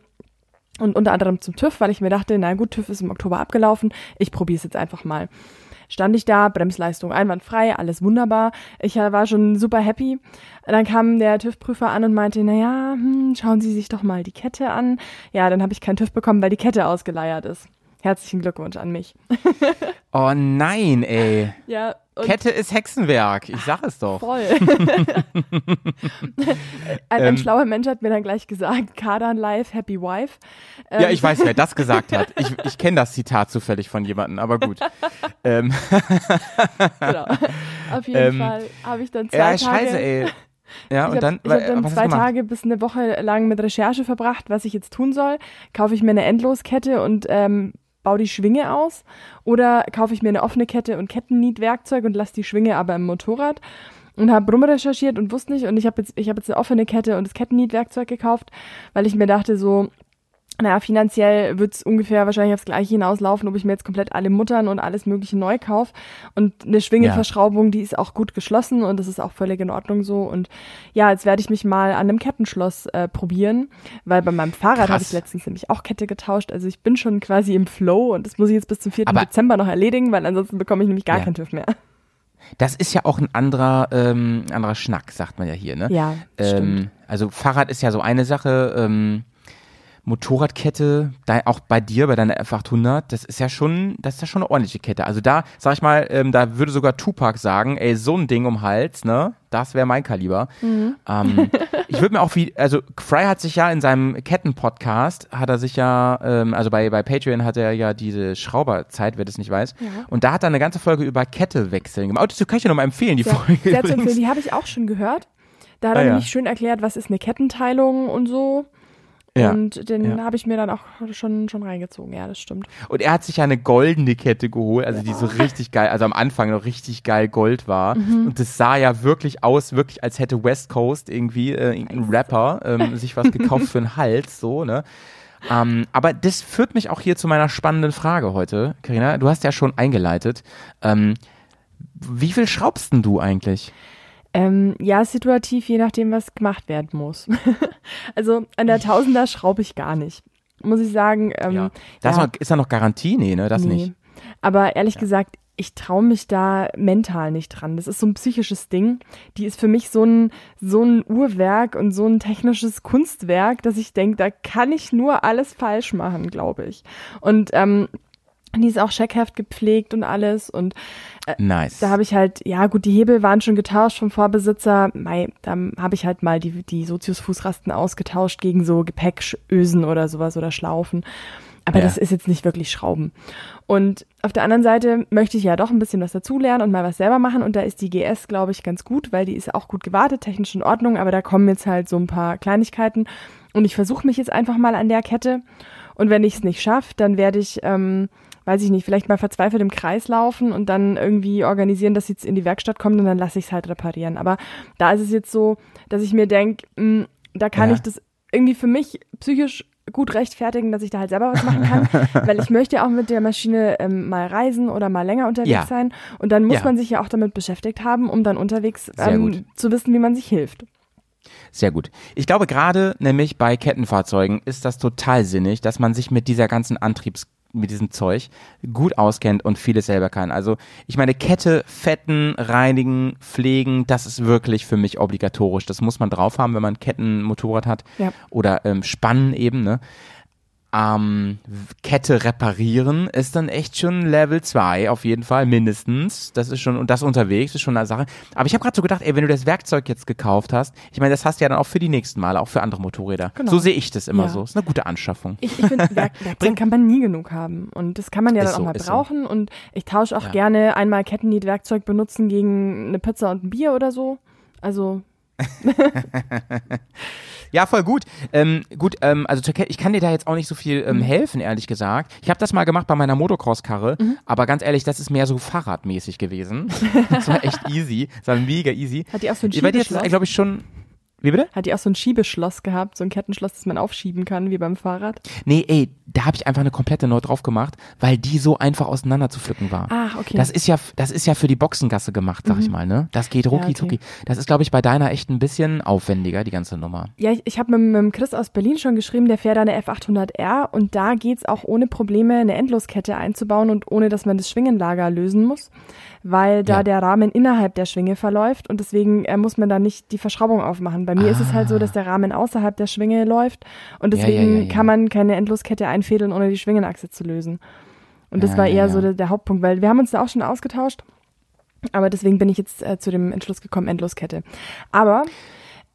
und unter anderem zum TÜV, weil ich mir dachte, na gut, TÜV ist im Oktober abgelaufen, ich probiere es jetzt einfach mal. Stand ich da, Bremsleistung einwandfrei, alles wunderbar. Ich war schon super happy. Dann kam der TÜV-Prüfer an und meinte, na ja, hm, schauen Sie sich doch mal die Kette an. Ja, dann habe ich keinen TÜV bekommen, weil die Kette ausgeleiert ist. Herzlichen Glückwunsch an mich. Oh nein, ey. Ja, und Kette ist Hexenwerk. Ich sag es doch. voll. ein, ein Ähm. schlauer Mensch hat mir dann gleich gesagt, Kardan Life, Happy Wife. Ähm, Ja, ich weiß, wer das gesagt hat. Ich, ich kenne das Zitat zufällig von jemandem, aber gut. ähm, Genau. Auf jeden Ähm, Fall habe ich dann zwei ja, Tage. scheiße, ey. Ja, ich und dann, habe hab wa- dann zwei? Tage bis eine Woche lang mit Recherche verbracht, was ich jetzt tun soll. Kaufe ich mir eine Endloskette und ähm, baue die Schwinge aus oder kaufe ich mir eine offene Kette und Kettennietwerkzeug und lasse die Schwinge aber im Motorrad und habe rumrecherchiert und wusste nicht und ich habe jetzt ich habe jetzt eine offene Kette und das Kettennietwerkzeug gekauft, weil ich mir dachte so naja, finanziell wird's ungefähr wahrscheinlich aufs Gleiche hinauslaufen, ob ich mir jetzt komplett alle Muttern und alles mögliche neu kaufe. Und eine Schwingenverschraubung, die ist auch gut geschlossen und das ist auch völlig in Ordnung so. Und ja, jetzt werde ich mich mal an einem Kettenschloss äh, probieren, weil bei meinem Fahrrad habe ich letztens nämlich auch Kette getauscht. Also ich bin schon quasi im Flow und das muss ich jetzt bis zum 4. Aber- Dezember noch erledigen, weil ansonsten bekomme ich nämlich gar Ja. keinen TÜV mehr. Das ist ja auch ein anderer, ähm, anderer Schnack, sagt man ja hier, ne? Ja, das stimmt. Ähm, also Fahrrad ist ja so eine Sache. Ähm, Motorradkette, da, auch bei dir, bei deiner F800, das ist ja schon, das ist ja schon eine ordentliche Kette. Also da, sag ich mal, ähm, da würde sogar Tupac sagen, ey, so ein Ding um Hals, ne, das wäre mein Kaliber. Mhm. Ähm, ich würde mir auch wie, also Fry hat sich ja in seinem Ketten-Podcast, hat er sich ja, ähm, also bei, bei Patreon hat er ja diese Schrauberzeit, wer das nicht weiß. Ja. Und da hat er eine ganze Folge über Kette wechseln gemacht. Oh, das kann ich dir nochmal empfehlen, die Sehr, Folge. sehr zu empfehlen. Die habe ich auch schon gehört. Da hat Ah, er ja. nämlich schön erklärt, was ist eine Kettenteilung und so. Ja. Und den Ja. habe ich mir dann auch schon, schon reingezogen. Ja, das stimmt. Und er hat sich ja eine goldene Kette geholt, also die so richtig geil, also am Anfang noch richtig geil Gold war. Mhm. Und das sah ja wirklich aus, wirklich als hätte West Coast irgendwie äh, irgendein Rapper ähm, sich was gekauft für einen Hals, so, ne? Ähm, aber das führt mich auch hier zu meiner spannenden Frage heute, Karina. Du hast ja schon eingeleitet. Ähm, wie viel schraubst denn du eigentlich? Ähm, ja, situativ, je nachdem, was gemacht werden muss. also an der Tausender schraube ich gar nicht. Muss ich sagen. Ähm, Da ist, ja, noch, ist da noch Garantie? Nee, ne? Das nee. nicht. Aber ehrlich gesagt, ich traue mich da mental nicht dran. Das ist so ein psychisches Ding. Die ist für mich so ein, so ein Uhrwerk und so ein technisches Kunstwerk, dass ich denke, da kann ich nur alles falsch machen, glaube ich. Und ähm, die ist auch Scheckheft gepflegt und alles. Und Nice. da habe ich halt, ja gut, die Hebel waren schon getauscht vom Vorbesitzer. Mei, da habe ich halt mal die, die Sozius-Fußrasten ausgetauscht gegen so Gepäckösen oder sowas oder Schlaufen. Aber Ja. das ist jetzt nicht wirklich Schrauben. Und auf der anderen Seite möchte ich ja doch ein bisschen was dazulernen und mal was selber machen. Und da ist die GS, glaube ich, ganz gut, weil die ist auch gut gewartet, technisch in Ordnung. Aber da kommen jetzt halt so ein paar Kleinigkeiten. Und ich versuche mich jetzt einfach mal an der Kette. Und wenn ich es nicht schaffe, dann werde ich, ähm, weiß ich nicht, vielleicht mal verzweifelt im Kreis laufen und dann irgendwie organisieren, dass sie jetzt in die Werkstatt kommt und dann lasse ich es halt reparieren. Aber da ist es jetzt so, dass ich mir denke, da kann Ja. ich das irgendwie für mich psychisch gut rechtfertigen, dass ich da halt selber was machen kann, weil ich möchte ja auch mit der Maschine ähm, mal reisen oder mal länger unterwegs Ja. sein und dann muss Ja. man sich ja auch damit beschäftigt haben, um dann unterwegs ähm, zu wissen, wie man sich hilft. Sehr gut. Ich glaube gerade nämlich bei Kettenfahrzeugen ist das total sinnig, dass man sich mit dieser ganzen Antriebs mit diesem Zeug gut auskennt und vieles selber kann. Also ich meine, Kette, Fetten, Reinigen, Pflegen, das ist wirklich für mich obligatorisch. Das muss man drauf haben, wenn man Kettenmotorrad hat. Ja. Oder ähm, Spannen eben, ne? Ähm, Kette reparieren ist dann echt schon Level 2 auf jeden Fall, mindestens. Das ist schon, und das unterwegs ist schon eine Sache. Aber ich habe gerade so gedacht, ey, wenn du das Werkzeug jetzt gekauft hast, ich meine, das hast du ja dann auch für die nächsten Male, auch für andere Motorräder. Genau. So sehe ich das immer Ja. so. Ist eine gute Anschaffung. Ich, ich finde, Werk, Werkzeug kann man nie genug haben. Und das kann man ja Ist dann auch so, mal ist so. brauchen. Und ich tausche auch Ja. gerne einmal Kettenniet-Werkzeug benutzen gegen eine Pizza und ein Bier oder so. Also, Ja, voll gut. Ähm, gut, ähm, also ich kann dir da jetzt auch nicht so viel Mhm. ähm, helfen, ehrlich gesagt. Ich habe das mal gemacht bei meiner Motocross-Karre, Mhm. aber ganz ehrlich, das ist mehr so fahrradmäßig gewesen. das war echt easy. Das war mega easy. Hat die auch so ein Bei dir ist glaube ich, schon. Wie bitte? hat die auch so ein Schiebeschloss gehabt, so ein Kettenschloss, das man aufschieben kann, wie beim Fahrrad. Nee, ey, da habe ich einfach eine komplette neu drauf gemacht, weil die so einfach auseinander zu pflücken war. Ach, okay. Das ist ja, das ist ja für die Boxengasse gemacht, sag ich mal, ne? Das geht rucki okay. zucki. Das ist, glaube ich, bei deiner echt ein bisschen aufwendiger, die ganze Nummer. Ja, ich, ich habe mit, mit Chris aus Berlin schon geschrieben, der fährt eine F800R und da geht's auch ohne Probleme, eine Endloskette einzubauen und ohne, dass man das Schwingenlager lösen muss, weil da Ja. der Rahmen innerhalb der Schwinge verläuft und deswegen äh, muss man da nicht die Verschraubung aufmachen. Bei mir ist es halt so, dass der Rahmen außerhalb der Schwinge läuft und deswegen ja, kann man keine Endloskette einfädeln, ohne die Schwingenachse zu lösen. Und das Ja, war ja, eher so der, der Hauptpunkt, weil wir haben uns da auch schon ausgetauscht. Aber deswegen bin ich jetzt äh, zu dem Entschluss gekommen, Endloskette. Aber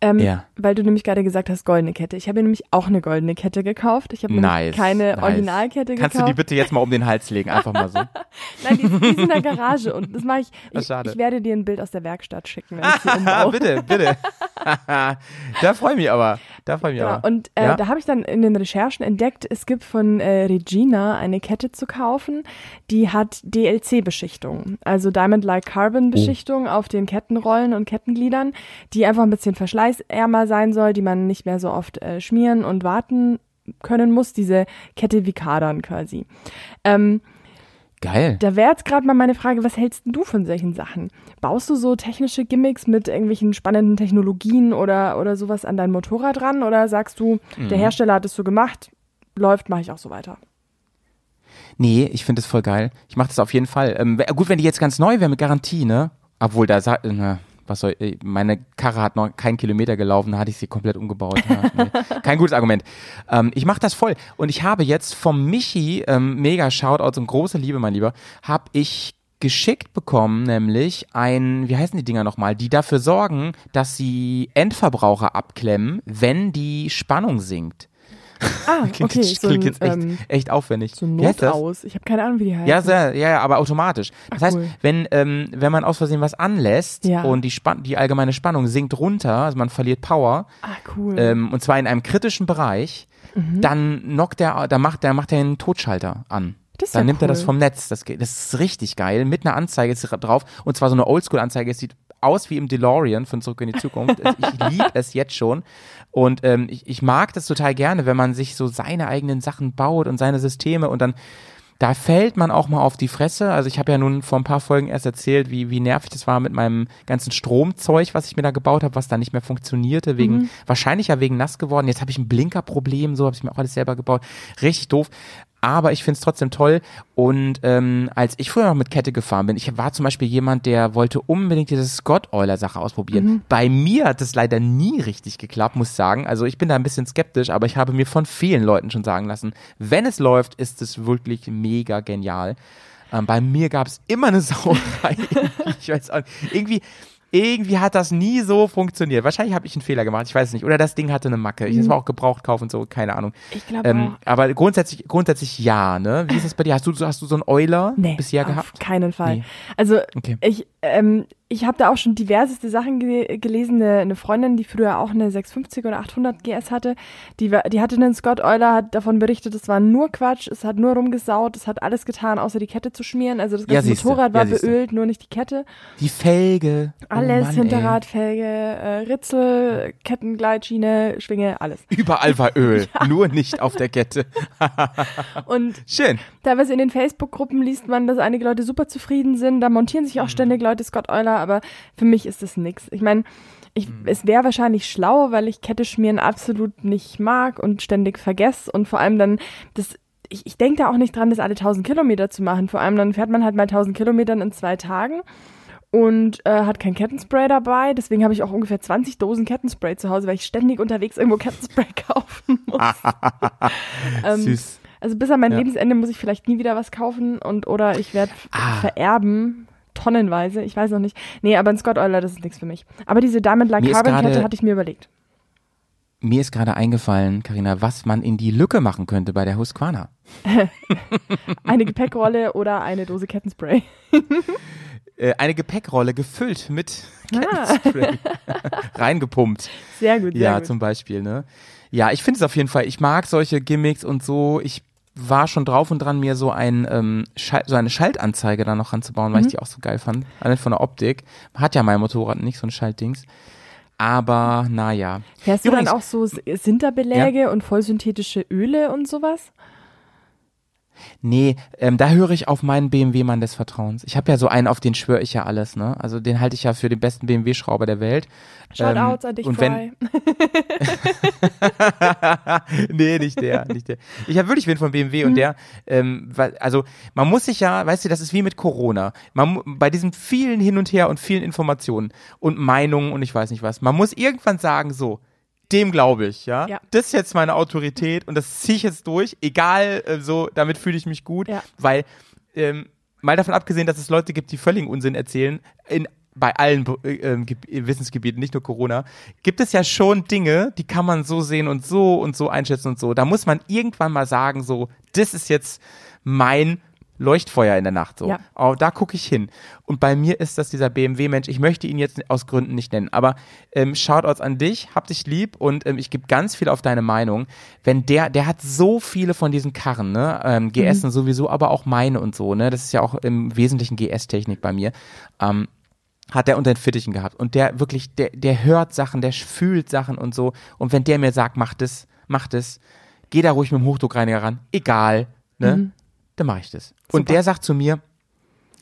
ähm, Ja. weil du nämlich gerade gesagt hast, goldene Kette. Ich habe mir nämlich auch eine goldene Kette gekauft. Ich habe Nice. nämlich keine nice. Originalkette Kannst du gekauft. die bitte jetzt mal um den Hals legen, einfach mal so? Nein, die, die ist in der Garage und das mache ich. Ich, schade. ich werde dir ein Bild aus der Werkstatt schicken, wenn ich sie umbaue. bitte, bitte. da freue ich mich aber. Da freue ich mich Genau. Und äh, Ja? da habe ich dann in den Recherchen entdeckt, es gibt von äh, Regina eine Kette zu kaufen, die hat DLC-Beschichtung, also Diamond-like Carbon-Beschichtung Oh. auf den Kettenrollen und Kettengliedern, die einfach ein bisschen verschleißärmer sein soll, die man nicht mehr so oft äh, schmieren und warten können muss, diese Kette wie Kadern quasi. Ähm, Geil. da wäre jetzt gerade mal meine Frage, was hältst du von solchen Sachen? Baust du so technische Gimmicks mit irgendwelchen spannenden Technologien oder, oder sowas an dein Motorrad ran? Oder sagst du, der Mhm. Hersteller hat es so gemacht, läuft, mache ich auch so weiter? Nee, ich finde es voll geil. Ich mache das auf jeden Fall. Ähm, gut, wenn die jetzt ganz neu wäre mit Garantie, ne? Obwohl, da sa- na, was soll, meine Karre hat noch keinen Kilometer gelaufen, da hatte ich sie komplett umgebaut. Ja, nee. Kein gutes Argument. Ähm, ich mache das voll. Und ich habe jetzt vom Michi, ähm, mega Shoutouts und große Liebe, mein Lieber, habe ich geschickt bekommen, nämlich ein, wie heißen die Dinger nochmal, die dafür sorgen, dass sie Endverbraucher abklemmen, wenn die Spannung sinkt. Ah, Klingt okay. jetzt, so klingt ein, jetzt echt, ähm, echt aufwendig. so das? Notaus. Ich habe keine Ahnung, wie die heißt. Ja, sehr, ja, ja, aber automatisch. Das Ah, heißt, cool. wenn, ähm, wenn man aus Versehen was anlässt Ja. und die, Span die allgemeine Spannung sinkt runter, also man verliert Power, Ah, cool. ähm, und zwar in einem kritischen Bereich, Mhm. dann knockt der, da macht der, macht der einen Totschalter an. Das dann ja nimmt er das cool. vom Netz. Das, geht- das ist richtig geil. Mit einer Anzeige ist drauf. Und zwar so eine Oldschool-Anzeige. Es sieht aus wie im DeLorean von Zurück in die Zukunft. Ich liebe es jetzt schon. Und ähm, ich, ich mag das total gerne, wenn man sich so seine eigenen Sachen baut und seine Systeme und dann da fällt man auch mal auf die Fresse. Also ich habe ja nun vor ein paar Folgen erst erzählt, wie, wie nervig das war mit meinem ganzen Stromzeug, was ich mir da gebaut habe, was da nicht mehr funktionierte, wegen, Mhm. wahrscheinlich ja wegen nass geworden. Jetzt habe ich ein Blinkerproblem, so habe ich mir auch alles selber gebaut. Richtig doof. Aber ich finde es trotzdem toll. Und ähm, als ich früher noch mit Kette gefahren bin, ich war zum Beispiel jemand, der wollte unbedingt diese Scott-Euler-Sache ausprobieren. Mhm. Bei mir hat es leider nie richtig geklappt, muss ich sagen. Also ich bin da ein bisschen skeptisch, aber ich habe mir von vielen Leuten schon sagen lassen, wenn es läuft, ist es wirklich mega genial. Ähm, bei mir gab es immer eine Sauerei. ich weiß auch nicht. Irgendwie, irgendwie hat das nie so funktioniert. Wahrscheinlich habe ich einen Fehler gemacht, ich weiß es nicht. Oder das Ding hatte eine Macke. Ich, das war auch gebraucht kaufen und so, keine Ahnung. ich glaube Ähm, auch. aber grundsätzlich, grundsätzlich ja, ne? Wie ist es bei dir? Hast du, hast du so einen Euler Nee, bisher auf gehabt? keinen Fall. Nee. Also Okay. ich, ähm, ich habe da auch schon diverseste Sachen ge gelesen. Eine, eine Freundin, die früher auch eine 650 oder 800 GS hatte, die, die hatte einen Scott Euler, hat davon berichtet, es war nur Quatsch, es hat nur rumgesaut, es hat alles getan, außer die Kette zu schmieren. Also das Ja, ganze siehste. Motorrad war Ja, beölt, nur nicht die Kette. Die Felge. Alles, oh Mann, Hinterradfelge, äh, Ritzel, Kettengleitschiene, Schwinge, alles. Überall war Öl, nur nicht auf der Kette. Und Schön. Teilweise in den Facebook-Gruppen liest man, dass einige Leute super zufrieden sind. Da montieren sich auch Mhm. ständig Leute Scott Euler, aber für mich ist das nix. Ich meine, Mhm. es wäre wahrscheinlich schlau, weil ich Kette schmieren absolut nicht mag und ständig vergesse und vor allem dann das. Ich, ich denke da auch nicht dran, das alle 1000 Kilometer zu machen. Vor allem dann fährt man halt mal 1000 Kilometern in zwei Tagen und äh, hat kein Kettenspray dabei. Deswegen habe ich auch ungefähr 20 Dosen Kettenspray zu Hause, weil ich ständig unterwegs irgendwo Kettenspray kaufen muss. Ähm, Süß. also bis an mein Ja. Lebensende muss ich vielleicht nie wieder was kaufen und oder ich werde Ah. vererben, tonnenweise, ich weiß noch nicht. Nee, aber ein Scott Euler, das ist nichts für mich. Aber diese Diamond Like Carbon Kette hatte ich mir überlegt. Mir ist gerade eingefallen, Karina, was man in die Lücke machen könnte bei der Husqvarna. Eine Gepäckrolle oder eine Dose Kettenspray. Äh, eine Gepäckrolle gefüllt mit Ah. Kettenspray. Reingepumpt. Sehr gut, sehr ja, gut. zum Beispiel, ne? Ja, ich finde es auf jeden Fall, ich mag solche Gimmicks und so. Ich war schon drauf und dran, mir so, ein, ähm, Schal so eine Schaltanzeige da noch ranzubauen, Mhm. weil ich die auch so geil fand. Allein von der Optik. Hat ja mein Motorrad nicht, so ein Schaltdings. Aber, naja. Fährst du Übrigens- dann auch so Sinterbeläge und vollsynthetische Öle und sowas? Nee, ähm, da höre ich auf meinen BMW-Mann des Vertrauens. Ich habe ja so einen, auf den schwöre ich ja alles, ne? Also den halte ich ja für den besten BMW-Schrauber der Welt. Shoutouts Ähm, an dich, und wenn- nee, nicht der, nicht der. Ich habe wirklich wen von BMW und der, ähm, weil, also man muss sich ja, weißt du, das ist wie mit Corona. Man, bei diesem vielen Hin und Her und vielen Informationen und Meinungen und ich weiß nicht was, man muss irgendwann sagen, so, dem glaube ich, ja? Ja. Das ist jetzt meine Autorität und das ziehe ich jetzt durch, egal, äh, so, damit fühle ich mich gut, Ja. weil, ähm, mal davon abgesehen, dass es Leute gibt, die völligen Unsinn erzählen, in bei allen äh, ähm, Geb- Wissensgebieten, nicht nur Corona, gibt es ja schon Dinge, die kann man so sehen und so und so einschätzen und so. Da muss man irgendwann mal sagen, so, das ist jetzt mein Leuchtfeuer in der Nacht. So. Ja. Oh, da gucke ich hin. Und bei mir ist das dieser BMW-Mensch. Ich möchte ihn jetzt aus Gründen nicht nennen, aber ähm, Shoutouts an dich, hab dich lieb und ähm, ich gebe ganz viel auf deine Meinung. Wenn der, der hat so viele von diesen Karren, ne? Ähm, GS und sowieso, aber auch meine und so, ne? Das ist ja auch im Wesentlichen GS-Technik bei mir. Ähm, hat der unter den Fittichen gehabt. Und der wirklich, der, der hört Sachen, der fühlt Sachen und so. Und wenn der mir sagt, mach das, mach das, geh da ruhig mit dem Hochdruckreiniger ran, egal, ne? Dann mache ich das. Und Super. der sagt zu mir,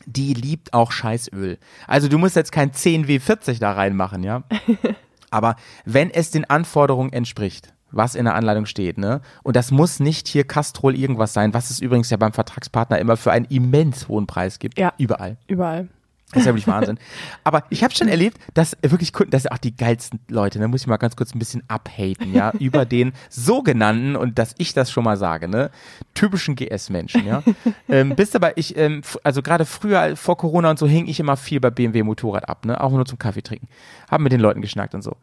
die liebt auch Scheißöl. Also du musst jetzt kein 10W40 da reinmachen, ja? Aber wenn es den Anforderungen entspricht, was in der Anleitung steht, ne? Und das muss nicht hier Castrol irgendwas sein, was es übrigens ja beim Vertragspartner immer für einen immens hohen Preis gibt. Ja. Überall. Überall. Das ist ja wirklich Wahnsinn. Aber ich habe schon erlebt, dass wirklich Kunden, das sind auch die geilsten Leute, da muss ich mal ganz kurz ein bisschen abhaten, ja, über den sogenannten, und dass ich das schon mal sage, ne, typischen GS-Menschen, ja. ähm, bist aber ich, ähm, also gerade früher, vor Corona und so, hing ich immer viel bei BMW Motorrad ab, ne, auch nur zum Kaffee trinken. Haben mit den Leuten geschnackt und so.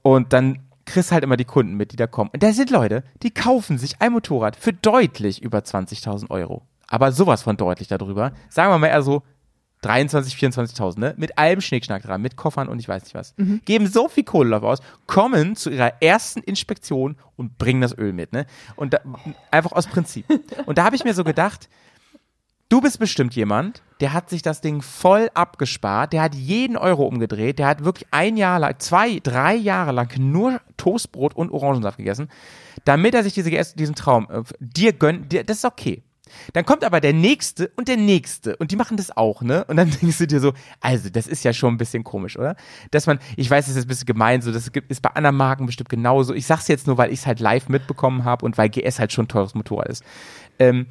Und dann kriegst halt immer die Kunden mit, die da kommen. Und da sind Leute, die kaufen sich ein Motorrad für deutlich über 20.000 Euro. Aber sowas von deutlich darüber. Sagen wir mal eher so 23, 24.000, ne? Mit allem Schnickschnack dran, mit Koffern und ich weiß nicht was. Mhm. Geben so viel Kohle aus, kommen zu ihrer ersten Inspektion und bringen das Öl mit, ne? Und da, einfach aus Prinzip. Und da habe ich mir so gedacht, du bist bestimmt jemand, der hat sich das Ding voll abgespart, der hat jeden Euro umgedreht, der hat wirklich ein Jahr lang, zwei, drei Jahre lang nur Toastbrot und Orangensaft gegessen, damit er sich diese, diesen Traum äh, dir gönnt, dir, das ist okay. Dann kommt aber der nächste und der nächste und die machen das auch, ne? Und dann denkst du dir so, also das ist ja schon ein bisschen komisch, oder? Dass man, ich weiß, das ist ein bisschen gemein, so das ist bei anderen Marken bestimmt genauso. Ich sag's jetzt nur, weil ich es halt live mitbekommen habe und weil GS halt schon ein teures Motorrad ist. Ähm,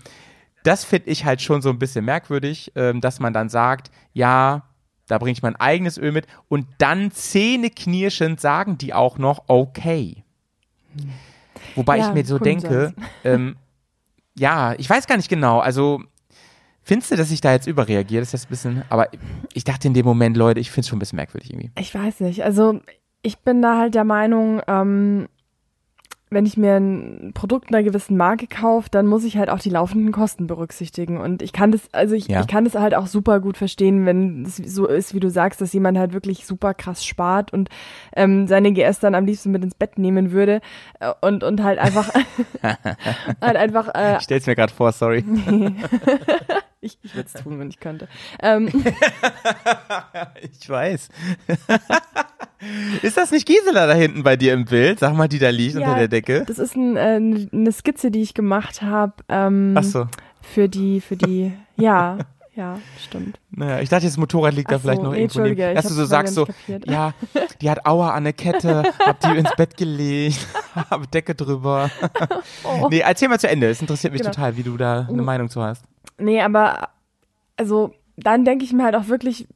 das finde ich halt schon so ein bisschen merkwürdig, ähm, dass man dann sagt, ja, da bringe ich mein eigenes Öl mit und dann zähneknirschend sagen die auch noch okay. Wobei Ja, ich mir so denke, ähm, ja, ich weiß gar nicht genau, also findest du, dass ich da jetzt überreagiere? Das ist jetzt ein bisschen, aber ich dachte in dem Moment, Leute, ich finde es schon ein bisschen merkwürdig irgendwie. Ich weiß nicht. Also ich bin da halt der Meinung, ähm, wenn ich mir ein Produkt einer gewissen Marke kaufe, dann muss ich halt auch die laufenden Kosten berücksichtigen. Und ich kann das, also ich, Ja. ich kann das halt auch super gut verstehen, wenn es so ist, wie du sagst, dass jemand halt wirklich super krass spart und ähm, seine GS dann am liebsten mit ins Bett nehmen würde äh, und, und halt einfach halt einfach äh, Ich stell's mir gerade vor, sorry. ich, ich würde es tun, wenn ich könnte. Ähm, Ich weiß. Ist das nicht Gisela da hinten bei dir im Bild? Sag mal, die da liegt Ja, unter der Decke. Das ist ein, äh, eine Skizze, die ich gemacht habe. Ähm, Ach so. Für die, für die, ja, ja, stimmt. Naja, ich dachte, das Motorrad liegt da Ach so, vielleicht noch nee, irgendwo neben. Dass du so sagst so, kapiert. ja, die hat Aua an der Kette, hab die ins Bett gelegt, hab Decke drüber. Oh. Nee, erzähl mal zu Ende. Es interessiert mich Genau. total, wie du da eine Meinung zu hast. Nee, aber also dann denke ich mir halt auch wirklich,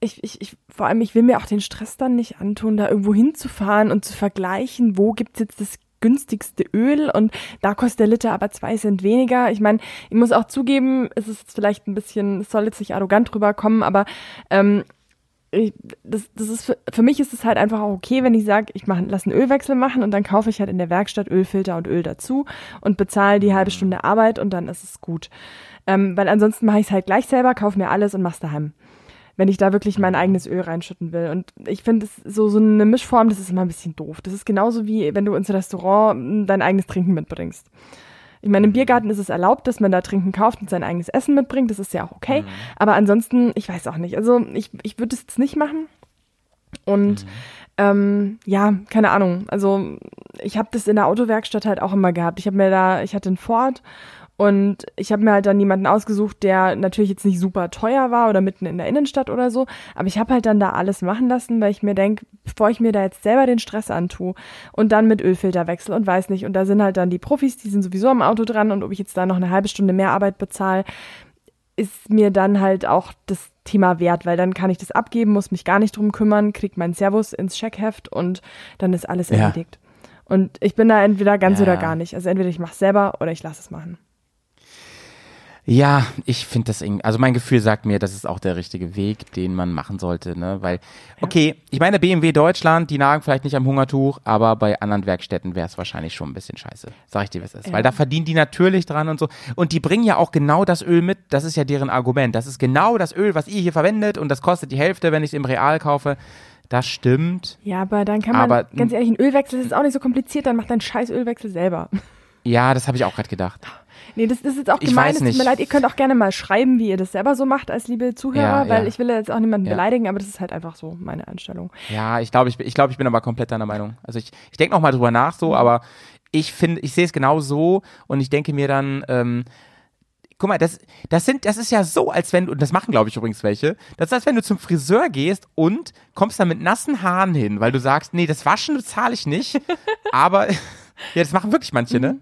ich, ich, ich, vor allem, ich will mir auch den Stress dann nicht antun, da irgendwo hinzufahren und zu vergleichen, wo gibt's jetzt das günstigste Öl und da kostet der Liter aber zwei Cent weniger. Ich meine, ich muss auch zugeben, es ist jetzt vielleicht ein bisschen, es soll jetzt nicht arrogant rüberkommen, aber ähm, ich, das, das ist für, für mich ist es halt einfach auch okay, wenn ich sage, ich mach, lass einen Ölwechsel machen und dann kaufe ich halt in der Werkstatt Ölfilter und Öl dazu und bezahle die halbe Stunde Arbeit und dann ist es gut. Ähm, weil ansonsten mache ich es halt gleich selber, kaufe mir alles und mach's daheim. Wenn ich da wirklich mein eigenes Öl reinschütten will. Und ich finde, so, so eine Mischform, das ist immer ein bisschen doof. Das ist genauso wie, wenn du ins Restaurant m, dein eigenes Trinken mitbringst. Ich meine, im Biergarten ist es erlaubt, dass man da Trinken kauft und sein eigenes Essen mitbringt. Das ist ja auch okay. Aber ansonsten, ich weiß auch nicht. Also ich, ich würde es jetzt nicht machen. Und ähm, ja, keine Ahnung. Also ich habe das in der Autowerkstatt halt auch immer gehabt. Ich habe mir da, ich hatte einen Ford und ich habe mir halt dann jemanden ausgesucht, der natürlich jetzt nicht super teuer war oder mitten in der Innenstadt oder so. Aber ich habe halt dann da alles machen lassen, weil ich mir denke, bevor ich mir da jetzt selber den Stress antue und dann mit Ölfilter wechsel und weiß nicht. Und da sind halt dann die Profis, die sind sowieso am Auto dran und ob ich jetzt da noch eine halbe Stunde mehr Arbeit bezahle, ist mir dann halt auch das Thema wert, weil dann kann ich das abgeben, muss mich gar nicht drum kümmern, krieg meinen Servus ins Checkheft und dann ist alles Ja. erledigt. Und ich bin da entweder ganz Ja. oder gar nicht. Also entweder ich mache selber oder ich lasse es machen. Ja, ich finde das irgendwie, also mein Gefühl sagt mir, das ist auch der richtige Weg, den man machen sollte, ne, weil, okay, ich meine, BMW Deutschland, die nagen vielleicht nicht am Hungertuch, aber bei anderen Werkstätten wäre es wahrscheinlich schon ein bisschen scheiße. Sag ich dir, was es ist. Ja. Weil da verdienen die natürlich dran und so. Und die bringen ja auch genau das Öl mit, das ist ja deren Argument. Das ist genau das Öl, was ihr hier verwendet und das kostet die Hälfte, wenn ich es im Real kaufe. Das stimmt. Ja, aber dann kann man, Aber- ganz ehrlich, ein Ölwechsel ist auch nicht so kompliziert, dann mach deinen scheiß Ölwechsel selber. Ja, das habe ich auch gerade gedacht. Nee, das, ist jetzt auch Ich gemein, es tut mir leid, ihr könnt auch gerne mal schreiben, wie ihr das selber so macht als liebe Zuhörer, Ja, weil ja. ich will jetzt auch niemanden Ja. beleidigen, aber das ist halt einfach so meine Einstellung. Ja, ich glaube, ich, bin- ich, glaube, ich bin aber komplett deiner Meinung. Also ich, ich denke noch mal drüber nach so, aber ich finde, ich sehe es genau so und ich denke mir dann, ähm, guck mal, das, das sind, das ist ja so, als wenn du, und das machen, glaube ich, übrigens welche, das ist, als wenn du zum Friseur gehst und kommst dann mit nassen Haaren hin, weil du sagst, nee, das Waschen zahle ich nicht, aber, ja, das machen wirklich manche, ne?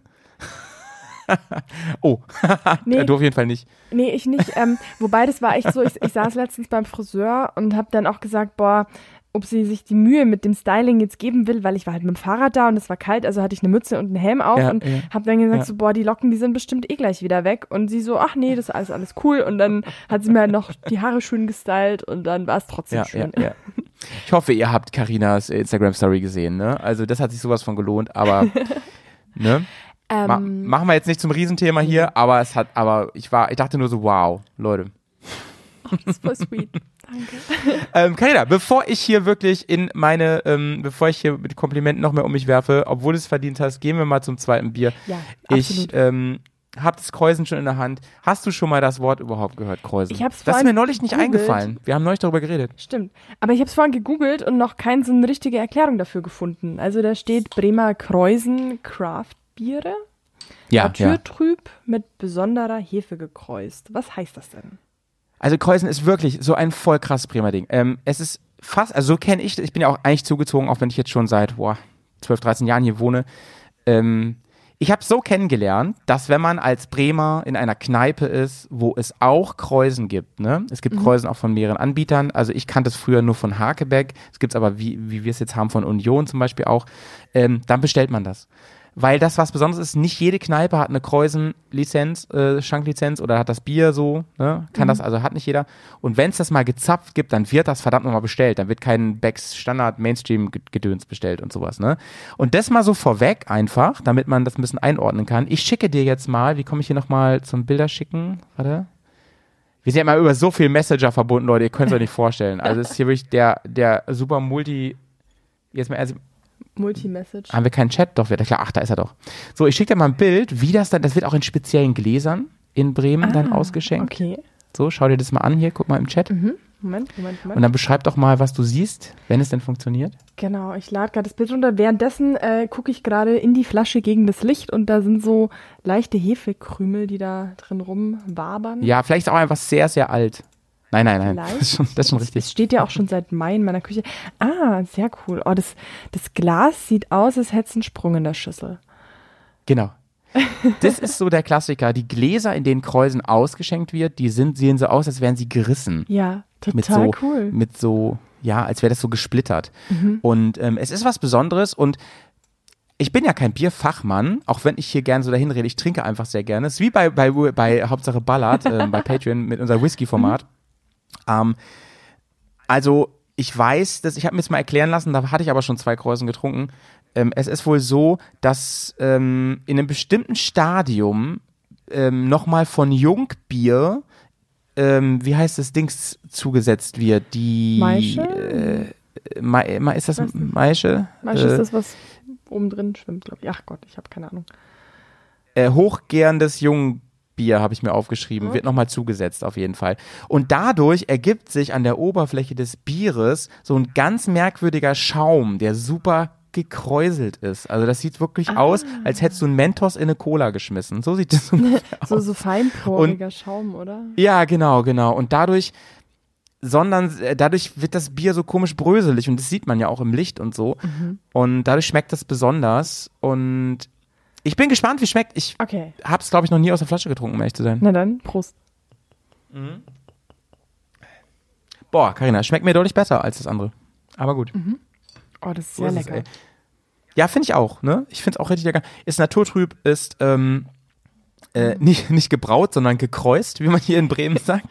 Oh, Nee. du auf jeden Fall nicht. Nee, ich nicht. Ähm, wobei das war echt so, ich, ich saß letztens beim Friseur und habe dann auch gesagt, boah, ob sie sich die Mühe mit dem Styling jetzt geben will, weil ich war halt mit dem Fahrrad da und es war kalt, also hatte ich eine Mütze und einen Helm auf Ja, und ja. habe dann gesagt Ja. so, boah, die Locken, die sind bestimmt eh gleich wieder weg und sie so, ach nee, das ist alles, alles cool und dann hat sie mir halt noch die Haare schön gestylt und dann war es trotzdem schön. Ich hoffe, ihr habt Karinas Instagram-Story gesehen, ne? Also das hat sich sowas von gelohnt, aber ne? Ma Ähm, machen wir jetzt nicht zum Riesenthema hier, aber es hat, aber ich war, ich dachte nur so, wow, Leute. das war sweet. Danke. Ähm, Carina, bevor ich hier wirklich in meine, ähm, bevor ich hier mit Komplimenten noch mehr um mich werfe, obwohl du es verdient hast, gehen wir mal zum zweiten Bier. Ja, Ich ähm, hab das Kreuzen schon in der Hand. Hast du schon mal das Wort überhaupt gehört, Kreuzen? Ich hab's Das ist mir neulich nicht gegoogelt. eingefallen. Wir haben neulich darüber geredet. Stimmt. Aber ich habe es vorhin gegoogelt und noch keine so eine richtige Erklärung dafür gefunden. Also da steht Bremer Kreusen Craft Biere. Naturtrüb mit besonderer Hefe gekreust. Was heißt das denn? Also Kreuzen ist wirklich so ein voll krasses Bremer Ding. Ähm, es ist fast, also so kenne ich, ich bin ja auch eigentlich zugezogen, auch wenn ich jetzt schon seit boah, 12, 13 Jahren hier wohne. Ähm, ich habe so kennengelernt, dass wenn man als Bremer in einer Kneipe ist, wo es auch Kreuzen gibt, ne? Es gibt Kreuzen auch von mehreren Anbietern. Also ich kannte es früher nur von Hakebeck, es gibt es aber, wie, wie wir es jetzt haben, von Union zum Beispiel auch. Ähm, dann bestellt man das. Weil das was Besonderes ist, nicht jede Kneipe hat eine Kreuzen-Lizenz, äh, Schanklizenz oder hat das Bier so, ne? Kann das, also hat nicht jeder. Und wenn es das mal gezapft gibt, dann wird das verdammt nochmal bestellt. Dann wird kein Becks Standard Mainstream Gedöns bestellt und sowas, ne? Und das mal so vorweg einfach, damit man das ein bisschen einordnen kann. Ich schicke dir jetzt mal, wie komme ich hier nochmal zum Bilder schicken? Warte. Wir sind ja immer über so viel Messenger verbunden, Leute, ihr könnt es euch nicht vorstellen. Also es ist hier wirklich der, der super Multi, jetzt mal, also Multimessage. haben wir keinen Chat? Doch, wird klar. Ach, da ist er doch. So, ich schicke dir mal ein Bild, wie das dann, das wird auch in speziellen Gläsern in Bremen dann ausgeschenkt. Okay. So, schau dir das mal an hier, guck mal im Chat. Moment, Moment, Moment. Und dann beschreib doch mal, was du siehst, wenn es denn funktioniert. Genau, ich lade gerade das Bild runter. Währenddessen äh, gucke ich gerade in die Flasche gegen das Licht und da sind so leichte Hefekrümel, die da drin rumwabern. Ja, vielleicht ist auch einfach sehr, sehr alt. Nein, nein, nein. Das ist schon, das ist schon Es richtig. steht ja auch schon seit Mai in meiner Küche. Ah, sehr cool. Oh, das, das Glas sieht aus, als hätte es einen Sprung in der Schüssel. Genau. Das ist so der Klassiker. Die Gläser, in denen Kreuzen ausgeschenkt wird, die sind, sehen so aus, als wären sie gerissen. Ja, total mit so, cool. Mhm. Mit so, ja, als wäre das so gesplittert. Und ähm, es ist was Besonderes und ich bin ja kein Bierfachmann, auch wenn ich hier gerne so dahin rede. Ich trinke einfach sehr gerne. Es ist wie bei, bei, bei Hauptsache Ballard, ähm, bei Patreon mit unserem Whisky-Format. Ähm, also, ich weiß, dass ich habe mir das mal erklären lassen, da hatte ich aber schon zwei Kreuzen getrunken. Ähm, es ist wohl so, dass ähm, in einem bestimmten Stadium ähm, nochmal von Jungbier, ähm, wie heißt das Dings zugesetzt wird? Die Maische? Äh, Ma, Ma, ist das. Maische? Manchmal Äh, ist das, was oben drin schwimmt, glaube ich. Ach Gott, ich habe keine Ahnung. äh, hochgärendes Jungbier habe ich mir aufgeschrieben, wird nochmal zugesetzt auf jeden Fall. Und dadurch ergibt sich an der Oberfläche des Bieres so ein ganz merkwürdiger Schaum, der super gekräuselt ist. Also das sieht wirklich Ah. aus, als hättest du einen Mentos in eine Cola geschmissen. So sieht das So, aus. so feinporiger Schaum, oder? Ja, genau, genau. Und dadurch, sondern äh, dadurch wird das Bier so komisch bröselig und das sieht man ja auch im Licht und so. Mhm. Und dadurch schmeckt das besonders. Und ich bin gespannt, wie es schmeckt. Ich Okay. hab's, glaube ich, noch nie aus der Flasche getrunken, um ehrlich zu sein. Na dann, Prost. Boah, Karina, schmeckt mir deutlich besser als das andere. Aber gut. Oh, das ist So sehr ist es, lecker. ey. Ja, finde ich auch, ne? Ich finde es auch richtig lecker. Ist naturtrüb, ist ähm, äh, Mhm. nicht, nicht gebraut, sondern gekreust, wie man hier in Bremen sagt.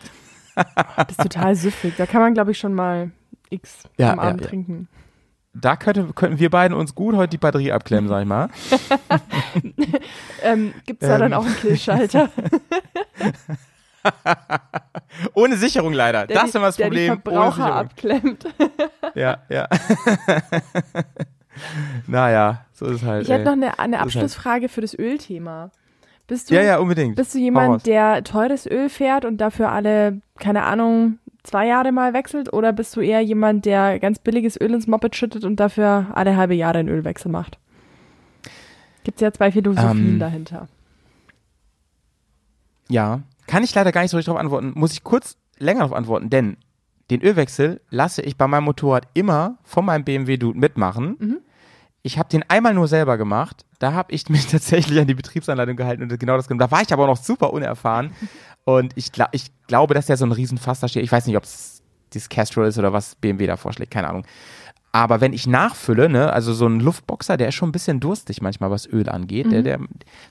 Das ist total süffig. Da kann man, glaube ich, schon mal X Ja, am ja, Abend ja. trinken. Da könnte, könnten wir beiden uns gut heute die Batterie abklemmen, sag ich mal. Ähm, Gibt es da Ähm. dann auch einen Killschalter? Ohne Sicherung leider. der das ist immer das der Problem. Ohne Verbraucher abklemmt. Ja, ja. naja, so ist es halt. Ich hätte noch eine, eine halt- Abschlussfrage für das Ölthema. Bist du, Ja, ja, unbedingt. bist du jemand, der teures Öl fährt und dafür alle, keine Ahnung, zwei Jahre mal wechselt? Oder bist du eher jemand, der ganz billiges Öl ins Moped schüttet und dafür alle halbe Jahre einen Ölwechsel macht? Gibt es ja zwei Philosophien Ähm, dahinter. Ja, kann ich leider gar nicht so richtig darauf antworten. Muss ich kurz länger darauf antworten, denn den Ölwechsel lasse ich bei meinem Motorrad immer von meinem BMW Dude mitmachen. Mhm. Ich habe den einmal nur selber gemacht. Da habe ich mich tatsächlich an die Betriebsanleitung gehalten und genau das gemacht. Da war ich aber auch noch super unerfahren. Und ich, gla ich glaube, dass der so ein Riesenfass da steht. Ich weiß nicht, ob es dieses Castrol ist oder was BMW da vorschlägt. Keine Ahnung. Aber wenn ich nachfülle, ne, also so ein Luftboxer, der ist schon ein bisschen durstig manchmal, was Öl angeht. Der, der,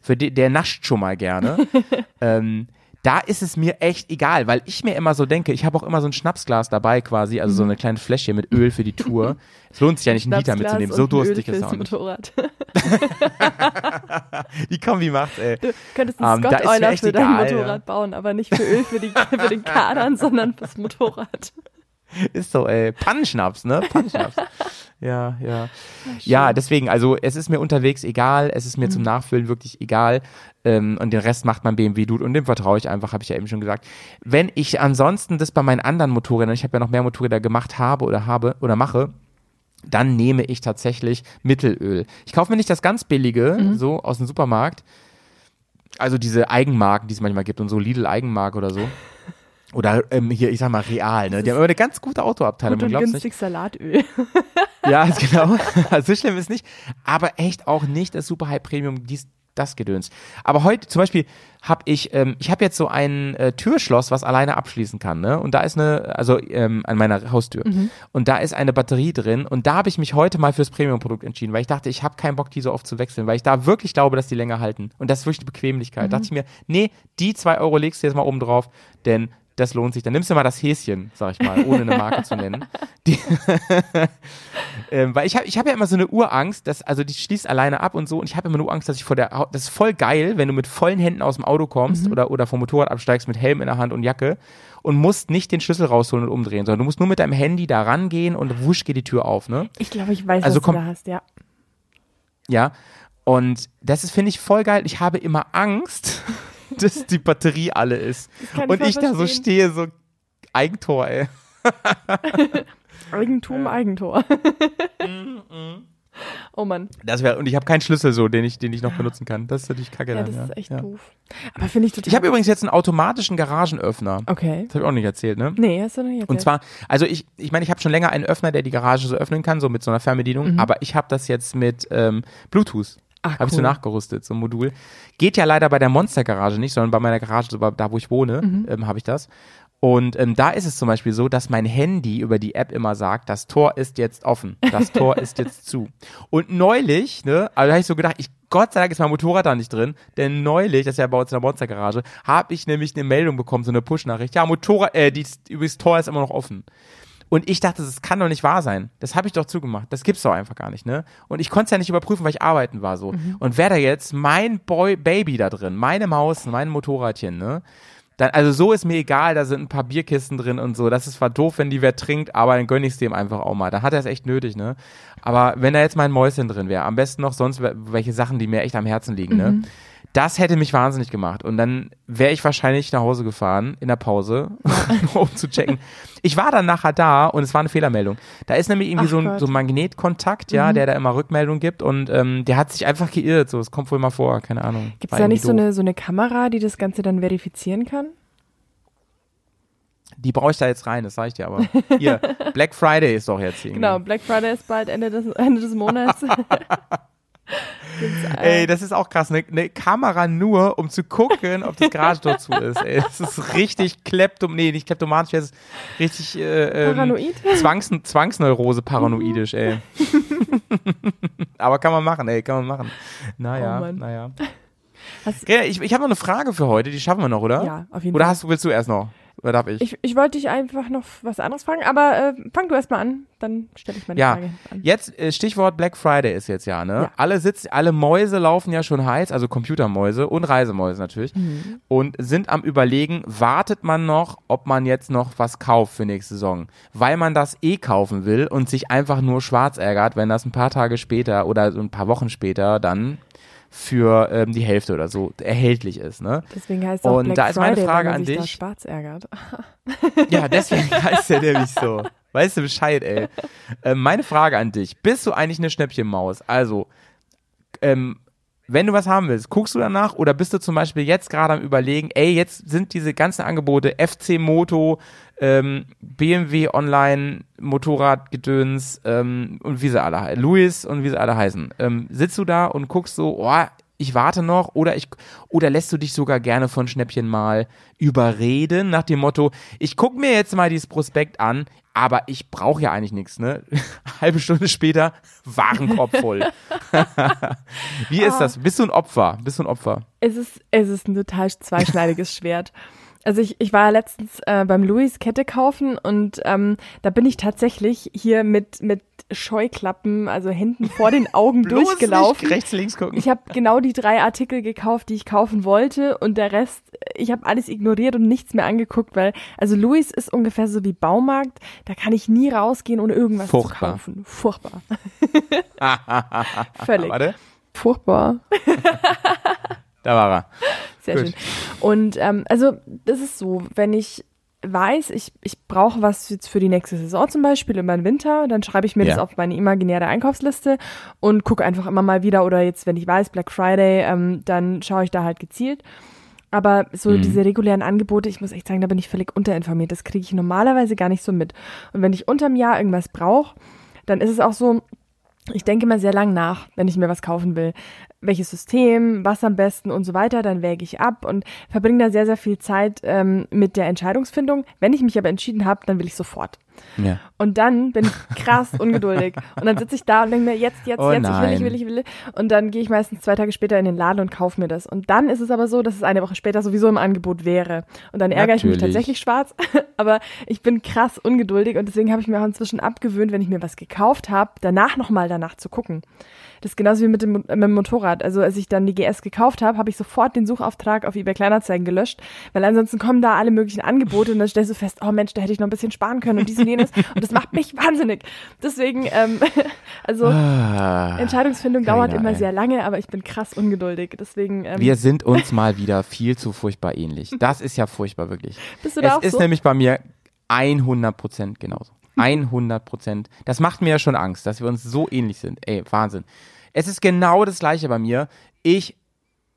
für die, der nascht schon mal gerne. ähm, da ist es mir echt egal, weil ich mir immer so denke, ich habe auch immer so ein Schnapsglas dabei quasi, also so eine kleine Fläschchen mit Öl für die Tour. Es lohnt sich ja nicht, einen Liter mitzunehmen. So durstig ist er auch nicht. Motorrad. Die Kombi macht, ey. Du könntest einen da Scott Euler für dein egal, Motorrad ja. bauen, aber nicht für Öl für, die, für den Kadern, sondern fürs Motorrad. Ist so, ey. Pannenschnaps, ne? Pannenschnaps. ja, ja. Ja, deswegen, also es ist mir unterwegs egal, es ist mir zum Nachfüllen wirklich egal. Ähm, und den Rest macht mein BMW Dude und dem vertraue ich einfach, habe ich ja eben schon gesagt. Wenn ich ansonsten das bei meinen anderen Motorrädern, ich habe ja noch mehr Motorräder gemacht habe oder habe oder mache, dann nehme ich tatsächlich Mittelöl. Ich kaufe mir nicht das ganz billige, so aus dem Supermarkt. Also diese Eigenmarken, die es manchmal gibt und so Lidl Eigenmarke oder so. Oder ähm, hier, ich sag mal, real, ne? Die haben immer eine ganz gute Autoabteilung, Gut und glaubt's nicht. günstig Salatöl. Ja, ist genau. so schlimm ist nicht. Aber echt auch nicht das Super High Premium, dies, das Gedöns. Aber heute zum Beispiel habe ich, ähm, ich habe jetzt so ein äh, Türschloss, was alleine abschließen kann, ne? Und da ist eine, also ähm, an meiner Haustür. Und da ist eine Batterie drin. Und da habe ich mich heute mal fürs Premium-Produkt entschieden, weil ich dachte, ich habe keinen Bock, die so oft zu wechseln, weil ich da wirklich glaube, dass die länger halten. Und das ist wirklich die Bequemlichkeit. Da dachte ich mir, nee, die zwei Euro legst du jetzt mal oben drauf, denn das lohnt sich. Dann nimmst du mal das Häschen, sag ich mal, ohne eine Marke zu nennen. Ähm, weil ich habe ich hab ja immer so eine Urangst, dass, also die schließt alleine ab und so, und ich habe immer nur Angst, dass ich vor der, das ist voll geil, wenn du mit vollen Händen aus dem Auto kommst oder, oder vom Motorrad absteigst mit Helm in der Hand und Jacke und musst nicht den Schlüssel rausholen und umdrehen, sondern du musst nur mit deinem Handy da rangehen und wusch geht die Tür auf, ne? Ich glaube, ich weiß, Also was komm- du da hast, ja. Ja. Und das ist, finde ich, voll geil. Ich habe immer Angst, dass die Batterie alle ist. ich Und voll ich da so stehe, so Eigentor, ey. Eigentum, Eigentor. oh Mann. Das wär, und ich habe keinen Schlüssel so, den ich, den ich noch benutzen kann. Das ist natürlich kacke Ja, dann, das ja. ist echt ja. doof. Aber finde ich total. Ich habe übrigens jetzt einen automatischen Garagenöffner. Okay. Das habe ich auch nicht erzählt, ne? Nee, hast du noch nicht erzählt. Und zwar, also ich, ich meine, ich habe schon länger einen Öffner, der die Garage so öffnen kann, so mit so einer Fernbedienung, aber ich habe das jetzt mit ähm, Bluetooth. Ach, Habe ich so cool. nachgerüstet, so ein Modul. Geht ja leider bei der Monster-Garage nicht, sondern bei meiner Garage, so da wo ich wohne, Mhm. ähm, habe ich das. Und ähm, da ist es zum Beispiel so, dass mein Handy über die App immer sagt, das Tor ist jetzt offen, das Tor ist jetzt zu. Und neulich, ne, also da habe ich so gedacht, ich, Gott sei Dank ist mein Motorrad da nicht drin, denn neulich, das ist ja bei uns in der Monster-Garage, habe ich nämlich eine Meldung bekommen, so eine Push-Nachricht, ja, Motorrad, äh, die, übrigens Tor ist immer noch offen. Und ich dachte, das kann doch nicht wahr sein. Das habe ich doch zugemacht. Das gibt's doch einfach gar nicht, ne? Und ich konnte es ja nicht überprüfen, weil ich arbeiten war so. Und wäre da jetzt mein Boy Baby da drin, meine Maus, mein Motorradchen, ne? Dann, also so ist mir egal, da sind ein paar Bierkisten drin und so. Das ist zwar doof, wenn die wer trinkt, aber dann gönn ich's dem einfach auch mal. Dann hat er es echt nötig, ne? Aber wenn da jetzt mein Mäuschen drin wäre, am besten noch sonst wel- welche Sachen, die mir echt am Herzen liegen, ne? Das hätte mich wahnsinnig gemacht. Und dann wäre ich wahrscheinlich nach Hause gefahren in der Pause, um zu checken. Ich war dann nachher da und es war eine Fehlermeldung. Da ist nämlich irgendwie Ach so ein, Gott. so ein Magnetkontakt, ja, der da immer Rückmeldung gibt und ähm, der hat sich einfach geirrt. So, es kommt wohl mal vor, keine Ahnung. Gibt es da nicht so eine, so eine Kamera, die das Ganze dann verifizieren kann? Die brauche ich da jetzt rein, das sag ich dir aber. Hier, Black Friday ist doch jetzt irgendwie. Genau, Black Friday ist bald Ende des, Ende des Monats. Ey, das ist auch krass. Eine ne Kamera nur, um zu gucken, ob das Garagentor zu ist. Ey, das ist richtig kleptom, nee, nicht kleptomanisch, das ist richtig äh, ähm, Paranoid? Zwangs Zwangsneurose paranoidisch, ey. Aber kann man machen, ey, kann man machen. Naja, Oh naja. Hast- ich, ich habe noch eine Frage für heute, die schaffen wir noch, oder? Ja, auf jeden Oder Fall. hast du, willst du erst noch? Oder darf ich? ich, ich wollte dich einfach noch was anderes fragen, aber äh, fang du erst mal an, dann stelle ich meine ja, Frage an. jetzt äh, Stichwort Black Friday ist jetzt ja, ne? Ja. Alle sitzen, alle Mäuse laufen ja schon heiß, also Computermäuse und Reisemäuse natürlich Mhm. und sind am überlegen, wartet man noch, ob man jetzt noch was kauft für nächste Saison, weil man das eh kaufen will und sich einfach nur schwarz ärgert, wenn das ein paar Tage später oder so ein paar Wochen später dann für ähm, die Hälfte oder so erhältlich ist, ne? Deswegen heißt es auch Und Black da ist meine Friday, Frage an da dich. schwarz ärgert. Ja, deswegen heißt der nämlich so. Weißt du Bescheid, ey. Ähm, meine Frage an dich. Bist du eigentlich eine Schnäppchenmaus? Also, ähm, wenn du was haben willst, guckst du danach oder bist du zum Beispiel jetzt gerade am überlegen, ey, jetzt sind diese ganzen Angebote FC Moto, ähm, BMW Online, Motorradgedöns ähm, und wie sie alle heißen, Louis und wie sie alle heißen. Ähm, sitzt du da und guckst so, oh, ich warte noch oder ich oder lässt du dich sogar gerne von Schnäppchen mal überreden nach dem Motto, ich guck mir jetzt mal dieses Prospekt an, aber ich brauche ja eigentlich nichts, ne? Halbe Stunde später Warenkorb voll. Wie ist das? Bist du ein Opfer? Bist du ein Opfer? Es ist, es ist ein total zweischneidiges Schwert. Also ich, ich war ja letztens äh, beim Louis Kette kaufen und ähm, da bin ich tatsächlich hier mit, mit Scheuklappen, also Händen vor den Augen Bloß durchgelaufen. Nicht rechts, links gucken. Ich habe genau die drei Artikel gekauft, die ich kaufen wollte und der Rest, ich habe alles ignoriert und nichts mehr angeguckt, weil also Louis ist ungefähr so wie Baumarkt, da kann ich nie rausgehen, ohne irgendwas Furchtbar. zu kaufen. Furchtbar. Völlig. Warte, Furchtbar. da war er. Sehr Gut. schön. Und ähm, also das ist so, wenn ich weiß, ich, ich brauche was jetzt für die nächste Saison zum Beispiel, über den Winter, dann schreibe ich mir Ja. das auf meine imaginäre Einkaufsliste und gucke einfach immer mal wieder oder jetzt, wenn ich weiß, Black Friday, ähm, dann schaue ich da halt gezielt. Aber so Mhm. diese regulären Angebote, ich muss echt sagen, da bin ich völlig unterinformiert. Das kriege ich normalerweise gar nicht so mit. Und wenn ich unterm Jahr irgendwas brauche, dann ist es auch so, ich denke mal sehr lang nach, wenn ich mir was kaufen will. Welches System, was am besten und so weiter, dann wäge ich ab und verbringe da sehr, sehr viel Zeit ähm, mit der Entscheidungsfindung. Wenn ich mich aber entschieden habe, dann will ich sofort. Ja. Und dann bin ich krass ungeduldig. Und dann sitze ich da und denke mir, jetzt, jetzt, Oh jetzt, ich will, ich will, ich will. Und dann gehe ich meistens zwei Tage später in den Laden und kaufe mir das. Und dann ist es aber so, dass es eine Woche später sowieso im Angebot wäre. Und dann ärgere ich mich Natürlich. tatsächlich schwarz. aber ich bin krass ungeduldig und deswegen habe ich mir auch inzwischen abgewöhnt, wenn ich mir was gekauft habe, danach nochmal danach zu gucken. Das ist genauso wie mit dem, mit dem Motorrad. Also als ich dann die GS gekauft habe, habe ich sofort den Suchauftrag auf eBay Kleinanzeigen gelöscht, weil ansonsten kommen da alle möglichen Angebote und dann stellst du fest, oh Mensch, da hätte ich noch ein bisschen sparen können und dies und jenes. und das macht mich wahnsinnig. Deswegen, ähm, also Ah, Entscheidungsfindung dauert immer ey. sehr lange, aber ich bin krass ungeduldig. Deswegen ähm, Wir sind uns mal wieder viel zu furchtbar ähnlich. Das ist ja furchtbar, wirklich. bist du da Es auch ist so? nämlich bei mir 100 Prozent genauso. 100 Prozent. Das macht mir ja schon Angst, dass wir uns so ähnlich sind. Ey, Wahnsinn. Es ist genau das Gleiche bei mir. Ich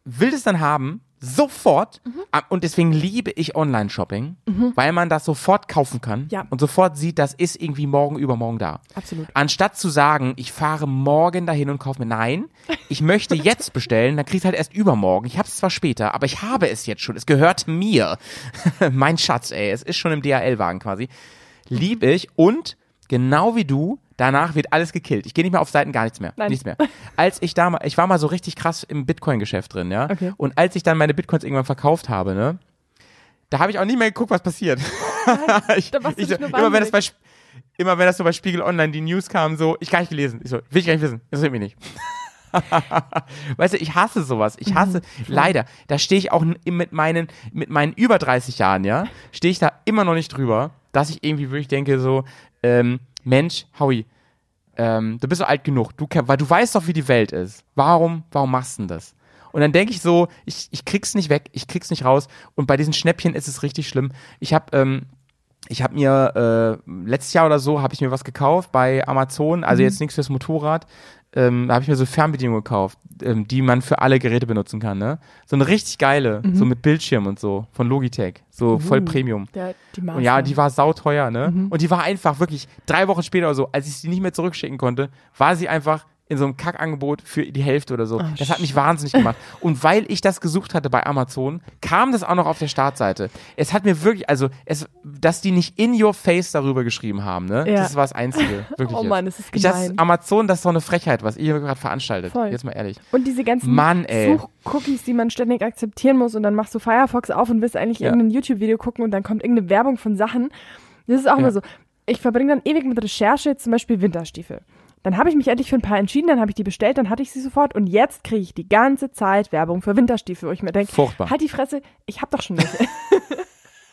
will es dann haben, sofort. Mhm. Und deswegen liebe ich Online-Shopping, weil man das sofort kaufen kann Ja. und sofort sieht, das ist irgendwie morgen, übermorgen da. Absolut. Anstatt zu sagen, ich fahre morgen dahin und kaufe mir, nein, ich möchte jetzt bestellen, dann kriegst du halt erst übermorgen. Ich habe es zwar später, aber ich habe es jetzt schon. Es gehört mir. mein Schatz, ey, es ist schon im DHL-Wagen quasi. Lieb ich und genau wie du, danach wird alles gekillt. Ich gehe nicht mehr auf Seiten, gar nichts mehr. Nein. Nichts mehr. Als ich da mal, ich war mal so richtig krass im Bitcoin-Geschäft drin, ja. Okay. Und als ich dann meine Bitcoins irgendwann verkauft habe, ne, da habe ich auch nicht mehr geguckt, was passiert. ich, da warst du ich, so, immer wenn das bei immer wenn das so bei Spiegel Online die News kam, so, ich gar nicht gelesen. Ich so, will ich gar nicht wissen. Interessiert mich nicht. weißt du, ich hasse sowas. Ich hasse, leider, da stehe ich auch mit meinen, mit meinen über 30 Jahren, ja, stehe ich da immer noch nicht drüber, dass ich irgendwie wirklich denke, so, ähm, Mensch, Howie, ähm, du bist so alt genug, du, weil du weißt doch, wie die Welt ist. Warum, warum machst du denn das? Und dann denke ich so, ich, ich krieg's nicht weg, ich krieg's nicht raus. Und bei diesen Schnäppchen ist es richtig schlimm. Ich habe ähm, ich habe mir äh, letztes Jahr oder so habe ich mir was gekauft bei Amazon, also jetzt nichts fürs Motorrad. Ähm, da habe ich mir so Fernbedienung gekauft, ähm, die man für alle Geräte benutzen kann, ne? So eine richtig geile, so mit Bildschirm und so, von Logitech, so voll Premium. Der. Und ja, die war sauteuer, ne? Und die war einfach wirklich drei Wochen später oder so, als ich sie nicht mehr zurückschicken konnte, war sie einfach in so einem Kackangebot für die Hälfte oder so. das hat mich wahnsinnig gemacht. Und weil ich das gesucht hatte bei Amazon, kam das auch noch auf der Startseite. Es hat mir wirklich, also, es, dass die nicht in your face darüber geschrieben haben, ne? Ja. Das war das Einzige. Wirklich Oh jetzt. Mann, das ist ich, das gemein. Amazon, das ist doch eine Frechheit, was ihr hier gerade veranstaltet. Voll. Jetzt mal ehrlich. Und diese ganzen Mann. Suchcookies, die man ständig akzeptieren muss und dann machst du Firefox auf und willst eigentlich Ja. irgendein YouTube-Video gucken und dann kommt irgendeine Werbung von Sachen. Das ist auch Ja. immer so. Ich verbringe dann ewig mit Recherche, zum Beispiel Winterstiefel. Dann habe ich mich endlich für ein paar entschieden, dann habe ich die bestellt, dann hatte ich sie sofort und jetzt kriege ich die ganze Zeit Werbung für Winterstiefel, wo ich mir denke, Furchtbar. halt die Fresse, ich habe doch schon welche.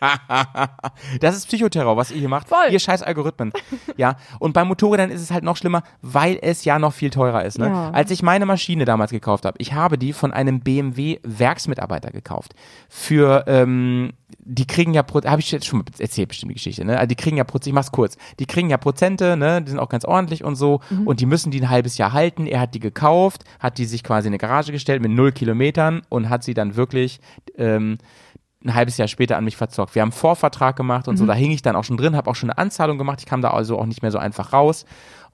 Das ist Psychoterror, was ihr hier macht. Voll. Ihr scheiß Algorithmen. Ja. Und bei Motorrädern ist es halt noch schlimmer, weil es ja noch viel teurer ist. Ne? Ja. Als ich meine Maschine damals gekauft habe, ich habe die von einem BMW-Werksmitarbeiter gekauft. Für ähm, die kriegen ja, habe ich jetzt schon mal erzählt, bestimmt die Geschichte, ne? Also die kriegen ja, ich mach's kurz, die kriegen ja Prozente, ne? Die sind auch ganz ordentlich und so und die müssen die ein halbes Jahr halten. Er hat die gekauft, hat die sich quasi in eine Garage gestellt mit null Kilometern und hat sie dann wirklich ähm, ein halbes Jahr später an mich verzockt. Wir haben einen Vorvertrag gemacht und so, da hing ich dann auch schon drin, habe auch schon eine Anzahlung gemacht, ich kam da also auch nicht mehr so einfach raus.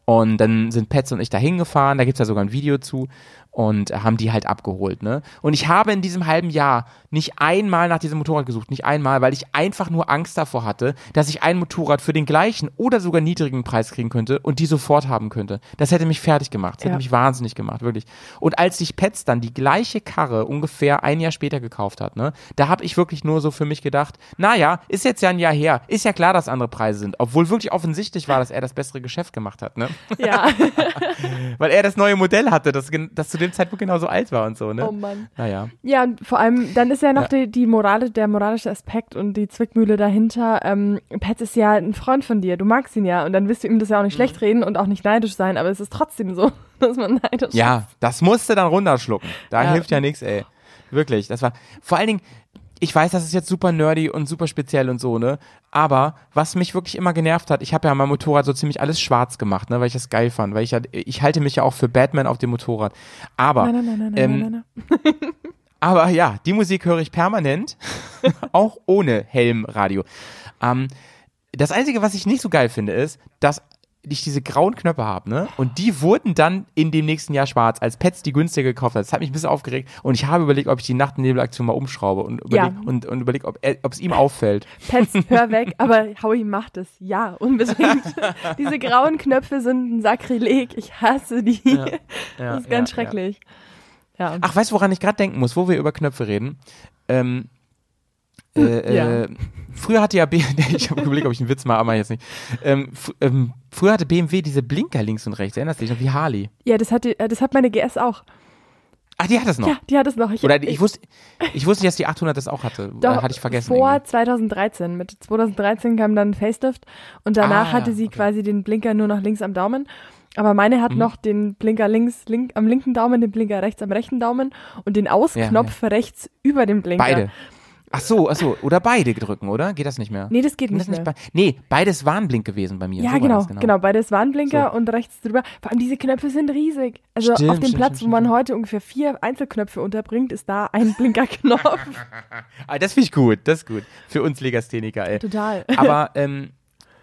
Und dann sind Pets und ich da hingefahren, da gibt's ja sogar ein Video zu und haben die halt abgeholt, ne? Und ich habe in diesem halben Jahr nicht einmal nach diesem Motorrad gesucht, nicht einmal, weil ich einfach nur Angst davor hatte, dass ich ein Motorrad für den gleichen oder sogar niedrigen Preis kriegen könnte und die sofort haben könnte. Das hätte mich fertig gemacht, das Ja. hätte mich wahnsinnig gemacht, wirklich. Und als sich Pets dann die gleiche Karre ungefähr ein Jahr später gekauft hat, ne, da habe ich wirklich nur so für mich gedacht, naja, ist jetzt ja ein Jahr her, ist ja klar, dass andere Preise sind, obwohl wirklich offensichtlich war, dass er das bessere Geschäft gemacht hat, ne? Ja. Weil er das neue Modell hatte, das, das zu dem Zeitpunkt genauso alt war und so, ne? oh Mann. Naja. Ja, und vor allem, dann ist ja noch Ja. Die, die Morale, der moralische Aspekt und die Zwickmühle dahinter. Ähm, Pat ist ja ein Freund von dir, du magst ihn ja und dann wirst du ihm das ja auch nicht Mhm. schlecht reden und auch nicht neidisch sein, aber es ist trotzdem so, dass man neidisch Ja, das musste dann runterschlucken. Da Ja. hilft ja nichts, ey. Wirklich, das war, vor allen Dingen, ich weiß, das ist jetzt super nerdy und super speziell und so, ne? Aber was mich wirklich immer genervt hat, ich habe ja mein Motorrad so ziemlich alles schwarz gemacht, ne, weil ich das geil fand, weil ich ja, ich halte mich ja auch für Batman auf dem Motorrad. Aber, Nein, nein, nein, nein, ähm, nein, nein, nein. aber ja, die Musik höre ich permanent, auch ohne Helmradio. Ähm, das Einzige, was ich nicht so geil finde, ist, dass ich diese grauen Knöpfe habe, ne? Und die wurden dann in dem nächsten Jahr schwarz, als Pets die günstiger gekauft hat. Das hat mich ein bisschen aufgeregt und ich habe überlegt, ob ich die Nacht- und Nebelaktion mal umschraube und Ja. überleg, und, und überlegt, ob es ihm auffällt. Pets, hör weg, aber Howie macht es. Ja, unbedingt. Diese grauen Knöpfe sind ein Sakrileg. Ich hasse die. Ja, das ist ganz ja, schrecklich. Ja. Ach, weißt du, woran ich gerade denken muss, wo wir über Knöpfe reden? Ähm, äh, Ja. äh, früher hatte ja B ich habe überlegt, ob ich einen Witz mache, aber jetzt nicht. Ähm, fr- ähm, früher hatte BMW diese Blinker links und rechts, erinnerst du dich noch, wie Harley? Ja, das hat, die, äh, das hat meine GS auch. Ach, die hat das noch. Ja, die hat es noch. Ich, Oder ich wusste, ich wusste nicht, dass die 800 das auch hatte. Doch, hatte ich vergessen. Vor irgendwie. 2013. Mit 2013 kam dann Facelift und danach Ah, hatte sie okay. quasi den Blinker nur noch links am Daumen. Aber meine hat Mhm. noch den Blinker links link, am linken Daumen, den Blinker rechts am rechten Daumen und den Ausknopf rechts über dem Blinker. Beide. Ach so, ach so. Oder beide drücken, oder? Geht das nicht mehr? Nee, das geht nicht das mehr. be nee, beides Warnblink gewesen bei mir. Ja, so genau, das, genau, Beides Warnblinker So. und rechts drüber. Vor allem diese Knöpfe sind riesig. Also Stimmt, auf dem stimmt, Platz, stimmt, wo man heute ungefähr vier Einzelknöpfe unterbringt, ist da ein Blinkerknopf. Ah, das finde ich gut, das ist gut. Für uns Legastheniker, ey. Total. Aber, ähm,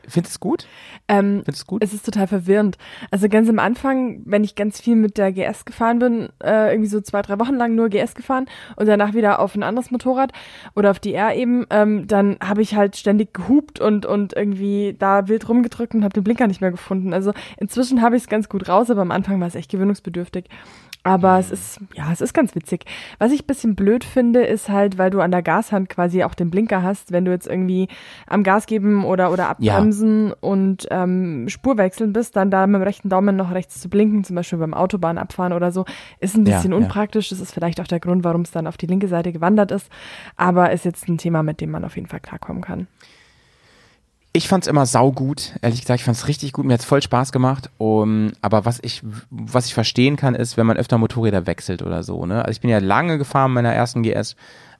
findest du es gut? Ähm, Findest es gut? Es ist total verwirrend. Also ganz am Anfang, wenn ich ganz viel mit der GS gefahren bin, äh, irgendwie so zwei, drei Wochen lang nur GS gefahren und danach wieder auf ein anderes Motorrad oder auf die R eben, ähm, dann habe ich halt ständig gehupt und, und irgendwie da wild rumgedrückt und habe den Blinker nicht mehr gefunden. Also inzwischen habe ich es ganz gut raus, aber am Anfang war es echt gewöhnungsbedürftig. Aber es ist, ja, es ist ganz witzig. Was ich ein bisschen blöd finde, ist halt, weil du an der Gashand quasi auch den Blinker hast, wenn du jetzt irgendwie am Gas geben oder, oder Ja. abbremsen und ähm, Spur wechseln bist, dann da mit dem rechten Daumen noch rechts zu blinken, zum Beispiel beim Autobahnabfahren oder so, ist ein Ja, bisschen ja. unpraktisch. Das ist vielleicht auch der Grund, warum es dann auf die linke Seite gewandert ist. Aber ist jetzt ein Thema, mit dem man auf jeden Fall klarkommen kann. Ich fand's immer saugut, ehrlich gesagt, ich fand's richtig gut, mir hat's voll Spaß gemacht. Um, aber was ich, was ich verstehen kann, ist, wenn man öfter Motorräder wechselt oder so. Ne? Also ich bin ja lange gefahren mit meiner ersten GS,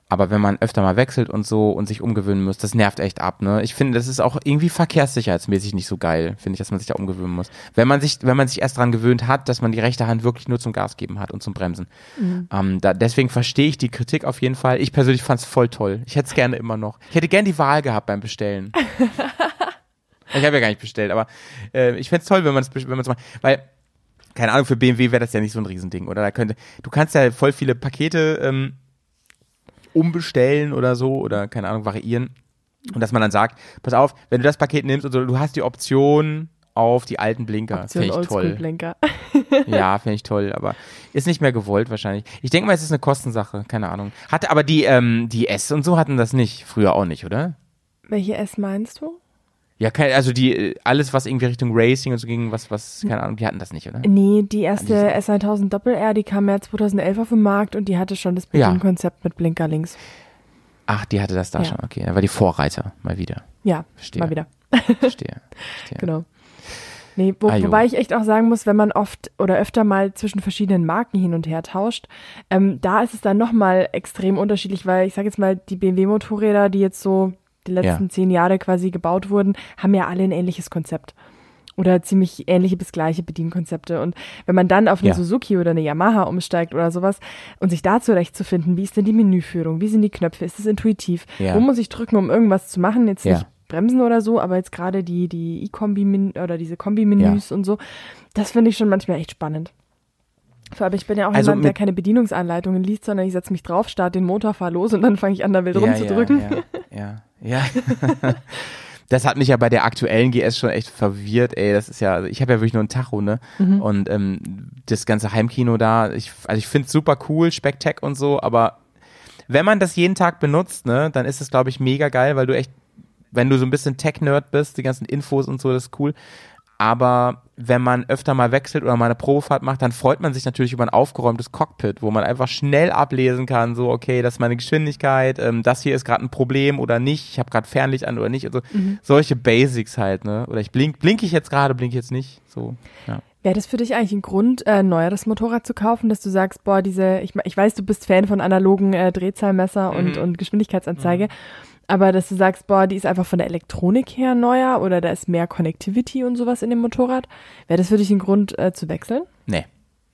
aber wenn man öfter mal wechselt und so und sich umgewöhnen muss, das nervt echt ab. Ne? Ich finde, das ist auch irgendwie verkehrssicherheitsmäßig nicht so geil, finde ich, dass man sich da umgewöhnen muss. Wenn man sich, wenn man sich erst dran gewöhnt hat, dass man die rechte Hand wirklich nur zum Gas geben hat und zum Bremsen. Ähm, da, deswegen verstehe ich die Kritik auf jeden Fall. Ich persönlich fand's voll toll. Ich hätte es gerne immer noch. Ich hätte gerne die Wahl gehabt beim Bestellen. Ich habe ja gar nicht bestellt, aber äh, ich fänd's toll, wenn man es wenn man's macht. Weil, keine Ahnung, für BMW wäre das ja nicht so ein Riesending, oder? Da könnte, du kannst ja voll viele Pakete ähm, umbestellen oder so, oder keine Ahnung, variieren. Und dass man dann sagt, pass auf, wenn du das Paket nimmst und so, du hast die Option auf die alten Blinker. Option Finde ich toll. Oldschool-Blinker. Ja, finde ich toll, aber ist nicht mehr gewollt wahrscheinlich. Ich denke mal, es ist eine Kostensache, keine Ahnung. Hatte aber die, ähm, die S und so hatten das nicht, früher auch nicht, oder? Welche S meinst du? Ja, kein, also die, äh, alles, was irgendwie Richtung Racing und so ging, was, was, keine Ahnung, die hatten das nicht, oder? Nee, die erste Ah, S1000 Doppel-R, die kam ja 2011 auf den Markt und die hatte schon das Bedienkonzept mit Blinker links. Ach, die hatte das da Ja. schon, okay. Da war die Vorreiter, mal wieder. Ja, Verstehe. mal wieder. Verstehe. Verstehe. Genau. Nee, wo, Ajo. wobei ich echt auch sagen muss, wenn man oft oder öfter mal zwischen verschiedenen Marken hin und her tauscht, ähm, da ist es dann nochmal extrem unterschiedlich, weil ich sage jetzt mal, die BMW-Motorräder, die jetzt so die letzten Ja. zehn Jahre quasi gebaut wurden, haben ja alle ein ähnliches Konzept. Oder ziemlich ähnliche bis gleiche Bedienkonzepte. Und wenn man dann auf eine Ja. Suzuki oder eine Yamaha umsteigt oder sowas und sich da zurechtzufinden, wie ist denn die Menüführung, wie sind die Knöpfe, ist es intuitiv, Ja. wo muss ich drücken, um irgendwas zu machen, jetzt Ja. nicht bremsen oder so, aber jetzt gerade die, die E-Kombi oder diese Kombi-Menüs und so, das finde ich schon manchmal echt spannend. Vor allem, ich bin ja auch Also jemand, der keine Bedienungsanleitungen liest, sondern ich setze mich drauf, starte den Motor, fahr los und dann fange ich an, da wild rumzudrücken. Ja, ja, ja. Das hat mich ja bei der aktuellen GS schon echt verwirrt, ey. Das ist ja, also ich habe ja wirklich nur ein Tacho, ne? Mhm. Und ähm, das ganze Heimkino da, ich, also ich finde es super cool, Spectac und so, aber wenn man das jeden Tag benutzt, ne, dann ist es, glaube ich, mega geil, weil du echt, wenn du so ein bisschen Tech-Nerd bist, die ganzen Infos und so, das ist cool. Aber wenn man öfter mal wechselt oder mal eine Probefahrt macht, dann freut man sich natürlich über ein aufgeräumtes Cockpit, wo man einfach schnell ablesen kann, so, okay, das ist meine Geschwindigkeit, ähm, das hier ist gerade ein Problem oder nicht, ich habe gerade Fernlicht an oder nicht. Also solche Basics halt, ne? Oder ich blink, blink ich jetzt gerade, blink ich jetzt nicht. So, ja. Wäre das für dich eigentlich ein Grund, äh, ein neueres Motorrad zu kaufen, dass du sagst, boah, diese, ich, ich weiß, du bist Fan von analogen äh, Drehzahlmesser und, Mhm. und Geschwindigkeitsanzeige, aber dass du sagst, boah, die ist einfach von der Elektronik her neuer oder da ist mehr Connectivity und sowas in dem Motorrad, wäre das für dich ein Grund äh, zu wechseln? Nee.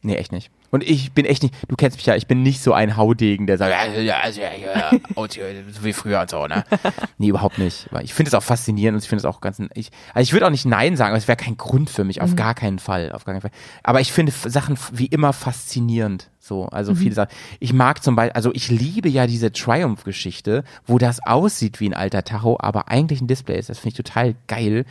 Nee, echt nicht. Und ich bin echt nicht, du kennst mich ja, ich bin nicht so ein Haudegen, der sagt, ja, ja, ja, ja, so wie früher und so, ne? Nee, überhaupt nicht. Ich finde es auch faszinierend und ich finde es auch ganz, ich, also ich würde auch nicht Nein sagen, aber es wäre kein Grund für mich, auf gar keinen Fall, auf gar keinen Fall. Aber ich finde Sachen wie immer faszinierend, so, also viele Sachen. Ich mag zum Beispiel, also ich liebe ja diese Triumph-Geschichte, wo das aussieht wie ein alter Tacho, aber eigentlich ein Display ist. Das finde ich total geil.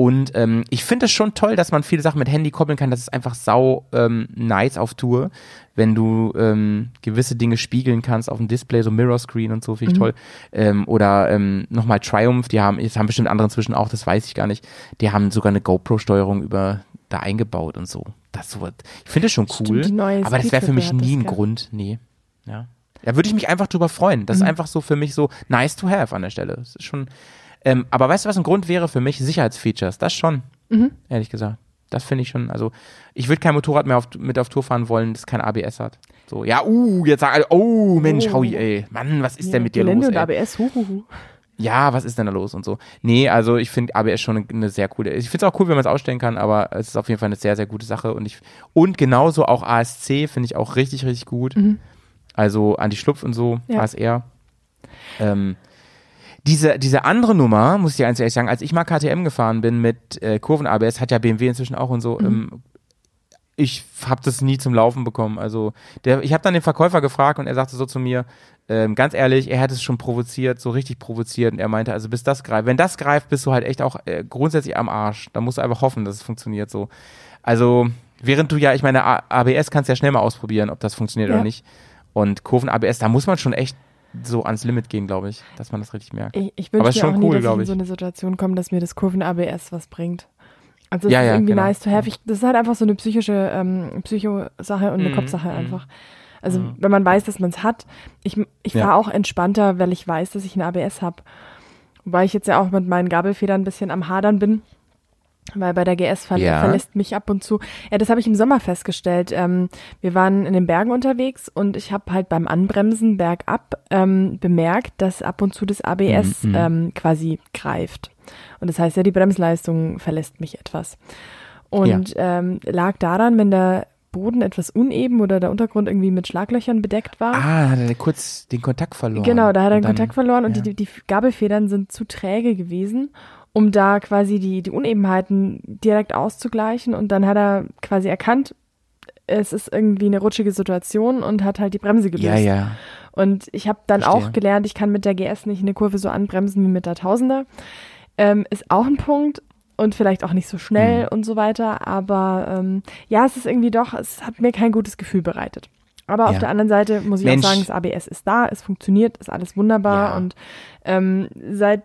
Und ähm, ich finde es schon toll, dass man viele Sachen mit Handy koppeln kann. Das ist einfach sau ähm, nice auf Tour, wenn du ähm, gewisse Dinge spiegeln kannst auf dem Display, so Mirror Screen und so, finde ich toll. Ähm, oder ähm, nochmal Triumph, die haben, jetzt haben bestimmt andere inzwischen auch, das weiß ich gar nicht. Die haben sogar eine GoPro-Steuerung über da eingebaut und so. Das so, ich finde es schon cool. Stimmt, aber das wäre für mich nie ein. Grund, nee. Ja. Da würde ich mich einfach drüber freuen. Das ist einfach so für mich so nice to have an der Stelle. Das ist schon. Ähm, aber weißt du, was ein Grund wäre für mich? Sicherheitsfeatures. Das schon. Ehrlich gesagt. Das finde ich schon. Also, ich würde kein Motorrad mehr auf, mit auf Tour fahren wollen, das kein ABS hat. So, ja, uh, jetzt sag alle, oh, Mensch, Oh. Howie, ey. Mann, was ist denn mit dir Gelände los? und Ey? ABS, huhuhu. Ja, was ist denn da los und so? Nee, also ich finde ABS schon eine, sehr coole. Ich finde es auch cool, wenn man es ausstellen kann, aber es ist auf jeden Fall eine sehr, sehr gute Sache. Und ich und genauso auch ASC finde ich auch richtig, richtig gut. Also Anti-Schlupf und so, Ja. ASR. Ähm, diese, diese andere Nummer, muss ich dir ganz ehrlich sagen, als ich mal KTM gefahren bin mit äh, Kurven-ABS, hat ja BMW inzwischen auch und so, ähm, ich habe das nie zum Laufen bekommen. Also der, ich habe dann den Verkäufer gefragt und er sagte so zu mir, ähm, ganz ehrlich, er hat es schon provoziert, so richtig provoziert und er meinte, also bis das greift, wenn das greift, bist du halt echt auch äh, grundsätzlich am Arsch. Da musst du einfach hoffen, dass es funktioniert so. Also während du ja, ich meine, A ABS kannst ja schnell mal ausprobieren, ob das funktioniert Ja. oder nicht. Und Kurven-ABS, da muss man schon echt so ans Limit gehen, glaube ich, dass man das richtig merkt. Ich, ich Aber wünsche mir schon auch nie, cool, dass ich in so eine Situation komme, dass mir das Kurven-ABS was bringt. Also es Ja, ist ja, irgendwie genau. nice to have. Ich, das ist halt einfach so eine psychische ähm, Psycho-Sache und eine Mhm, Kopfsache mhm. einfach. Also wenn man weiß, dass man es hat. Ich, ich Ja. fahre auch entspannter, weil ich weiß, dass ich ein ABS habe. Wobei ich jetzt ja auch mit meinen Gabelfedern ein bisschen am Hadern bin. Weil bei der GS ver Ja. verlässt mich ab und zu. Ja, das habe ich im Sommer festgestellt. Ähm, wir waren in den Bergen unterwegs und ich habe halt beim Anbremsen bergab ähm, bemerkt, dass ab und zu das ABS Mhm, ähm, quasi greift. Und das heißt ja, die Bremsleistung verlässt mich etwas. Und ähm, lag daran, wenn der Boden etwas uneben oder der Untergrund irgendwie mit Schlaglöchern bedeckt war. Ah, hat er kurz den Kontakt verloren. Genau, da hat er den Kontakt verloren und ja. die, die Gabelfedern sind zu träge gewesen, um da quasi die, die Unebenheiten direkt auszugleichen. Und dann hat er quasi erkannt, es ist irgendwie eine rutschige Situation und hat halt die Bremse gelöst. Ja, ja. Und ich habe dann Verstehe. auch gelernt, ich kann mit der GS nicht eine Kurve so anbremsen wie mit der Tausender. Ähm, ist auch ein Punkt und vielleicht auch nicht so schnell Mhm. und so weiter. Aber ähm, ja, es ist irgendwie doch, es hat mir kein gutes Gefühl bereitet. Aber auf Ja. der anderen Seite muss ich Mensch. auch sagen, das ABS ist da, es funktioniert, ist alles wunderbar. Ja. Und ähm, seit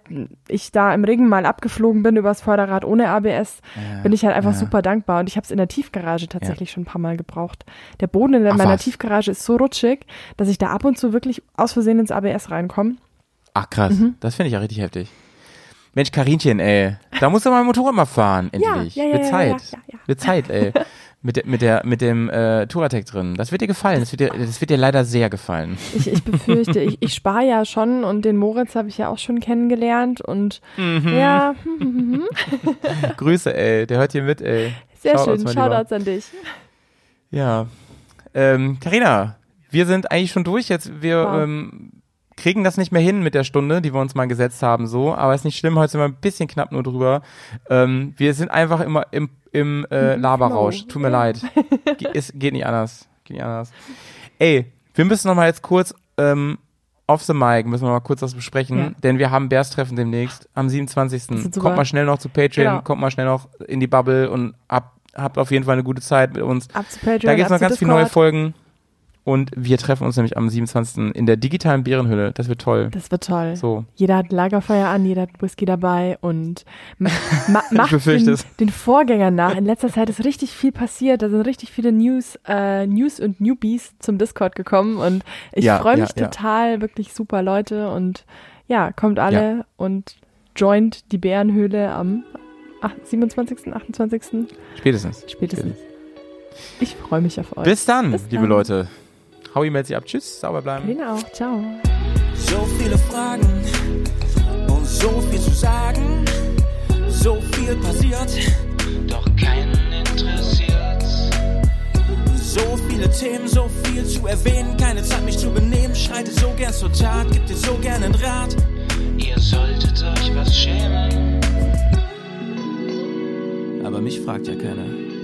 ich da im Regen mal abgeflogen bin übers Vorderrad ohne ABS, Ja, bin ich halt einfach super dankbar. Und ich habe es in der Tiefgarage tatsächlich schon ein paar Mal gebraucht. Der Boden in Ach, meiner was? Tiefgarage ist so rutschig, dass ich da ab und zu wirklich aus Versehen ins ABS reinkomme. Ach krass, Mhm. das finde ich ja richtig heftig. Mensch, Karinchen, ey. Da musst du mal Motorrad mal fahren, endlich. ja, ja, Wird ja, Zeit. ja, ja. Wird Zeit, ey. Mit, der- mit, der, mit dem äh, Touratec drin. Das wird dir gefallen. Das wird dir, das wird dir leider sehr gefallen. Ich, ich befürchte, ich, ich spare ja schon und den Moritz habe ich ja auch schon kennengelernt und Mhm. ja, Grüße, ey. Der hört hier mit, ey. sehr Shoutouts, schön. Shoutouts an dich. Ja. Ähm, Carina, wir sind eigentlich schon durch jetzt. Wir Wow. ähm, kriegen das nicht mehr hin mit der Stunde, die wir uns mal gesetzt haben, so. Aber ist nicht schlimm, heute sind wir ein bisschen knapp nur drüber. Ähm, wir sind einfach immer im, im äh, Laberrausch. Tut mir leid. Ge es geht nicht anders. Geht nicht anders. Ey, wir müssen noch mal jetzt kurz ähm, off the mic, müssen wir mal kurz was besprechen, Ja. denn wir haben Bears-Treffen demnächst am 27. wird super. Kommt mal schnell noch zu Patreon, Genau. kommt mal schnell noch in die Bubble und habt, habt auf jeden Fall eine gute Zeit mit uns. Ab zu Patreon, Da gibt es ab noch ganz viele neue. Folgen. Und wir treffen uns nämlich am 27. in der digitalen Bärenhülle. Das wird toll. Das wird toll. So. Jeder hat Lagerfeuer an, jeder hat Whisky dabei und ma ma macht den, den Vorgängern nach. In letzter Zeit ist richtig viel passiert. Da sind richtig viele News, äh, News und Newbies zum Discord gekommen und ich Ja, freue ja, mich ja. total, wirklich super Leute und ja, kommt alle und joint die Bärenhöhle am ach, 27., 28. Spätestens. spätestens. Ich freue mich auf euch. Bis dann, Bis liebe dann. Leute. Howie meldet sich ab. Tschüss, sauber bleiben. Karina auch. Ciao. So viele Fragen und so viel zu sagen. So viel passiert, doch keinen interessiert. So viele Themen, so viel zu erwähnen. Keine Zeit, mich zu benehmen. Schreite so gern zur Tat, gibt dir so gern einen Rat. Ihr solltet euch was schämen. Aber mich fragt ja keiner.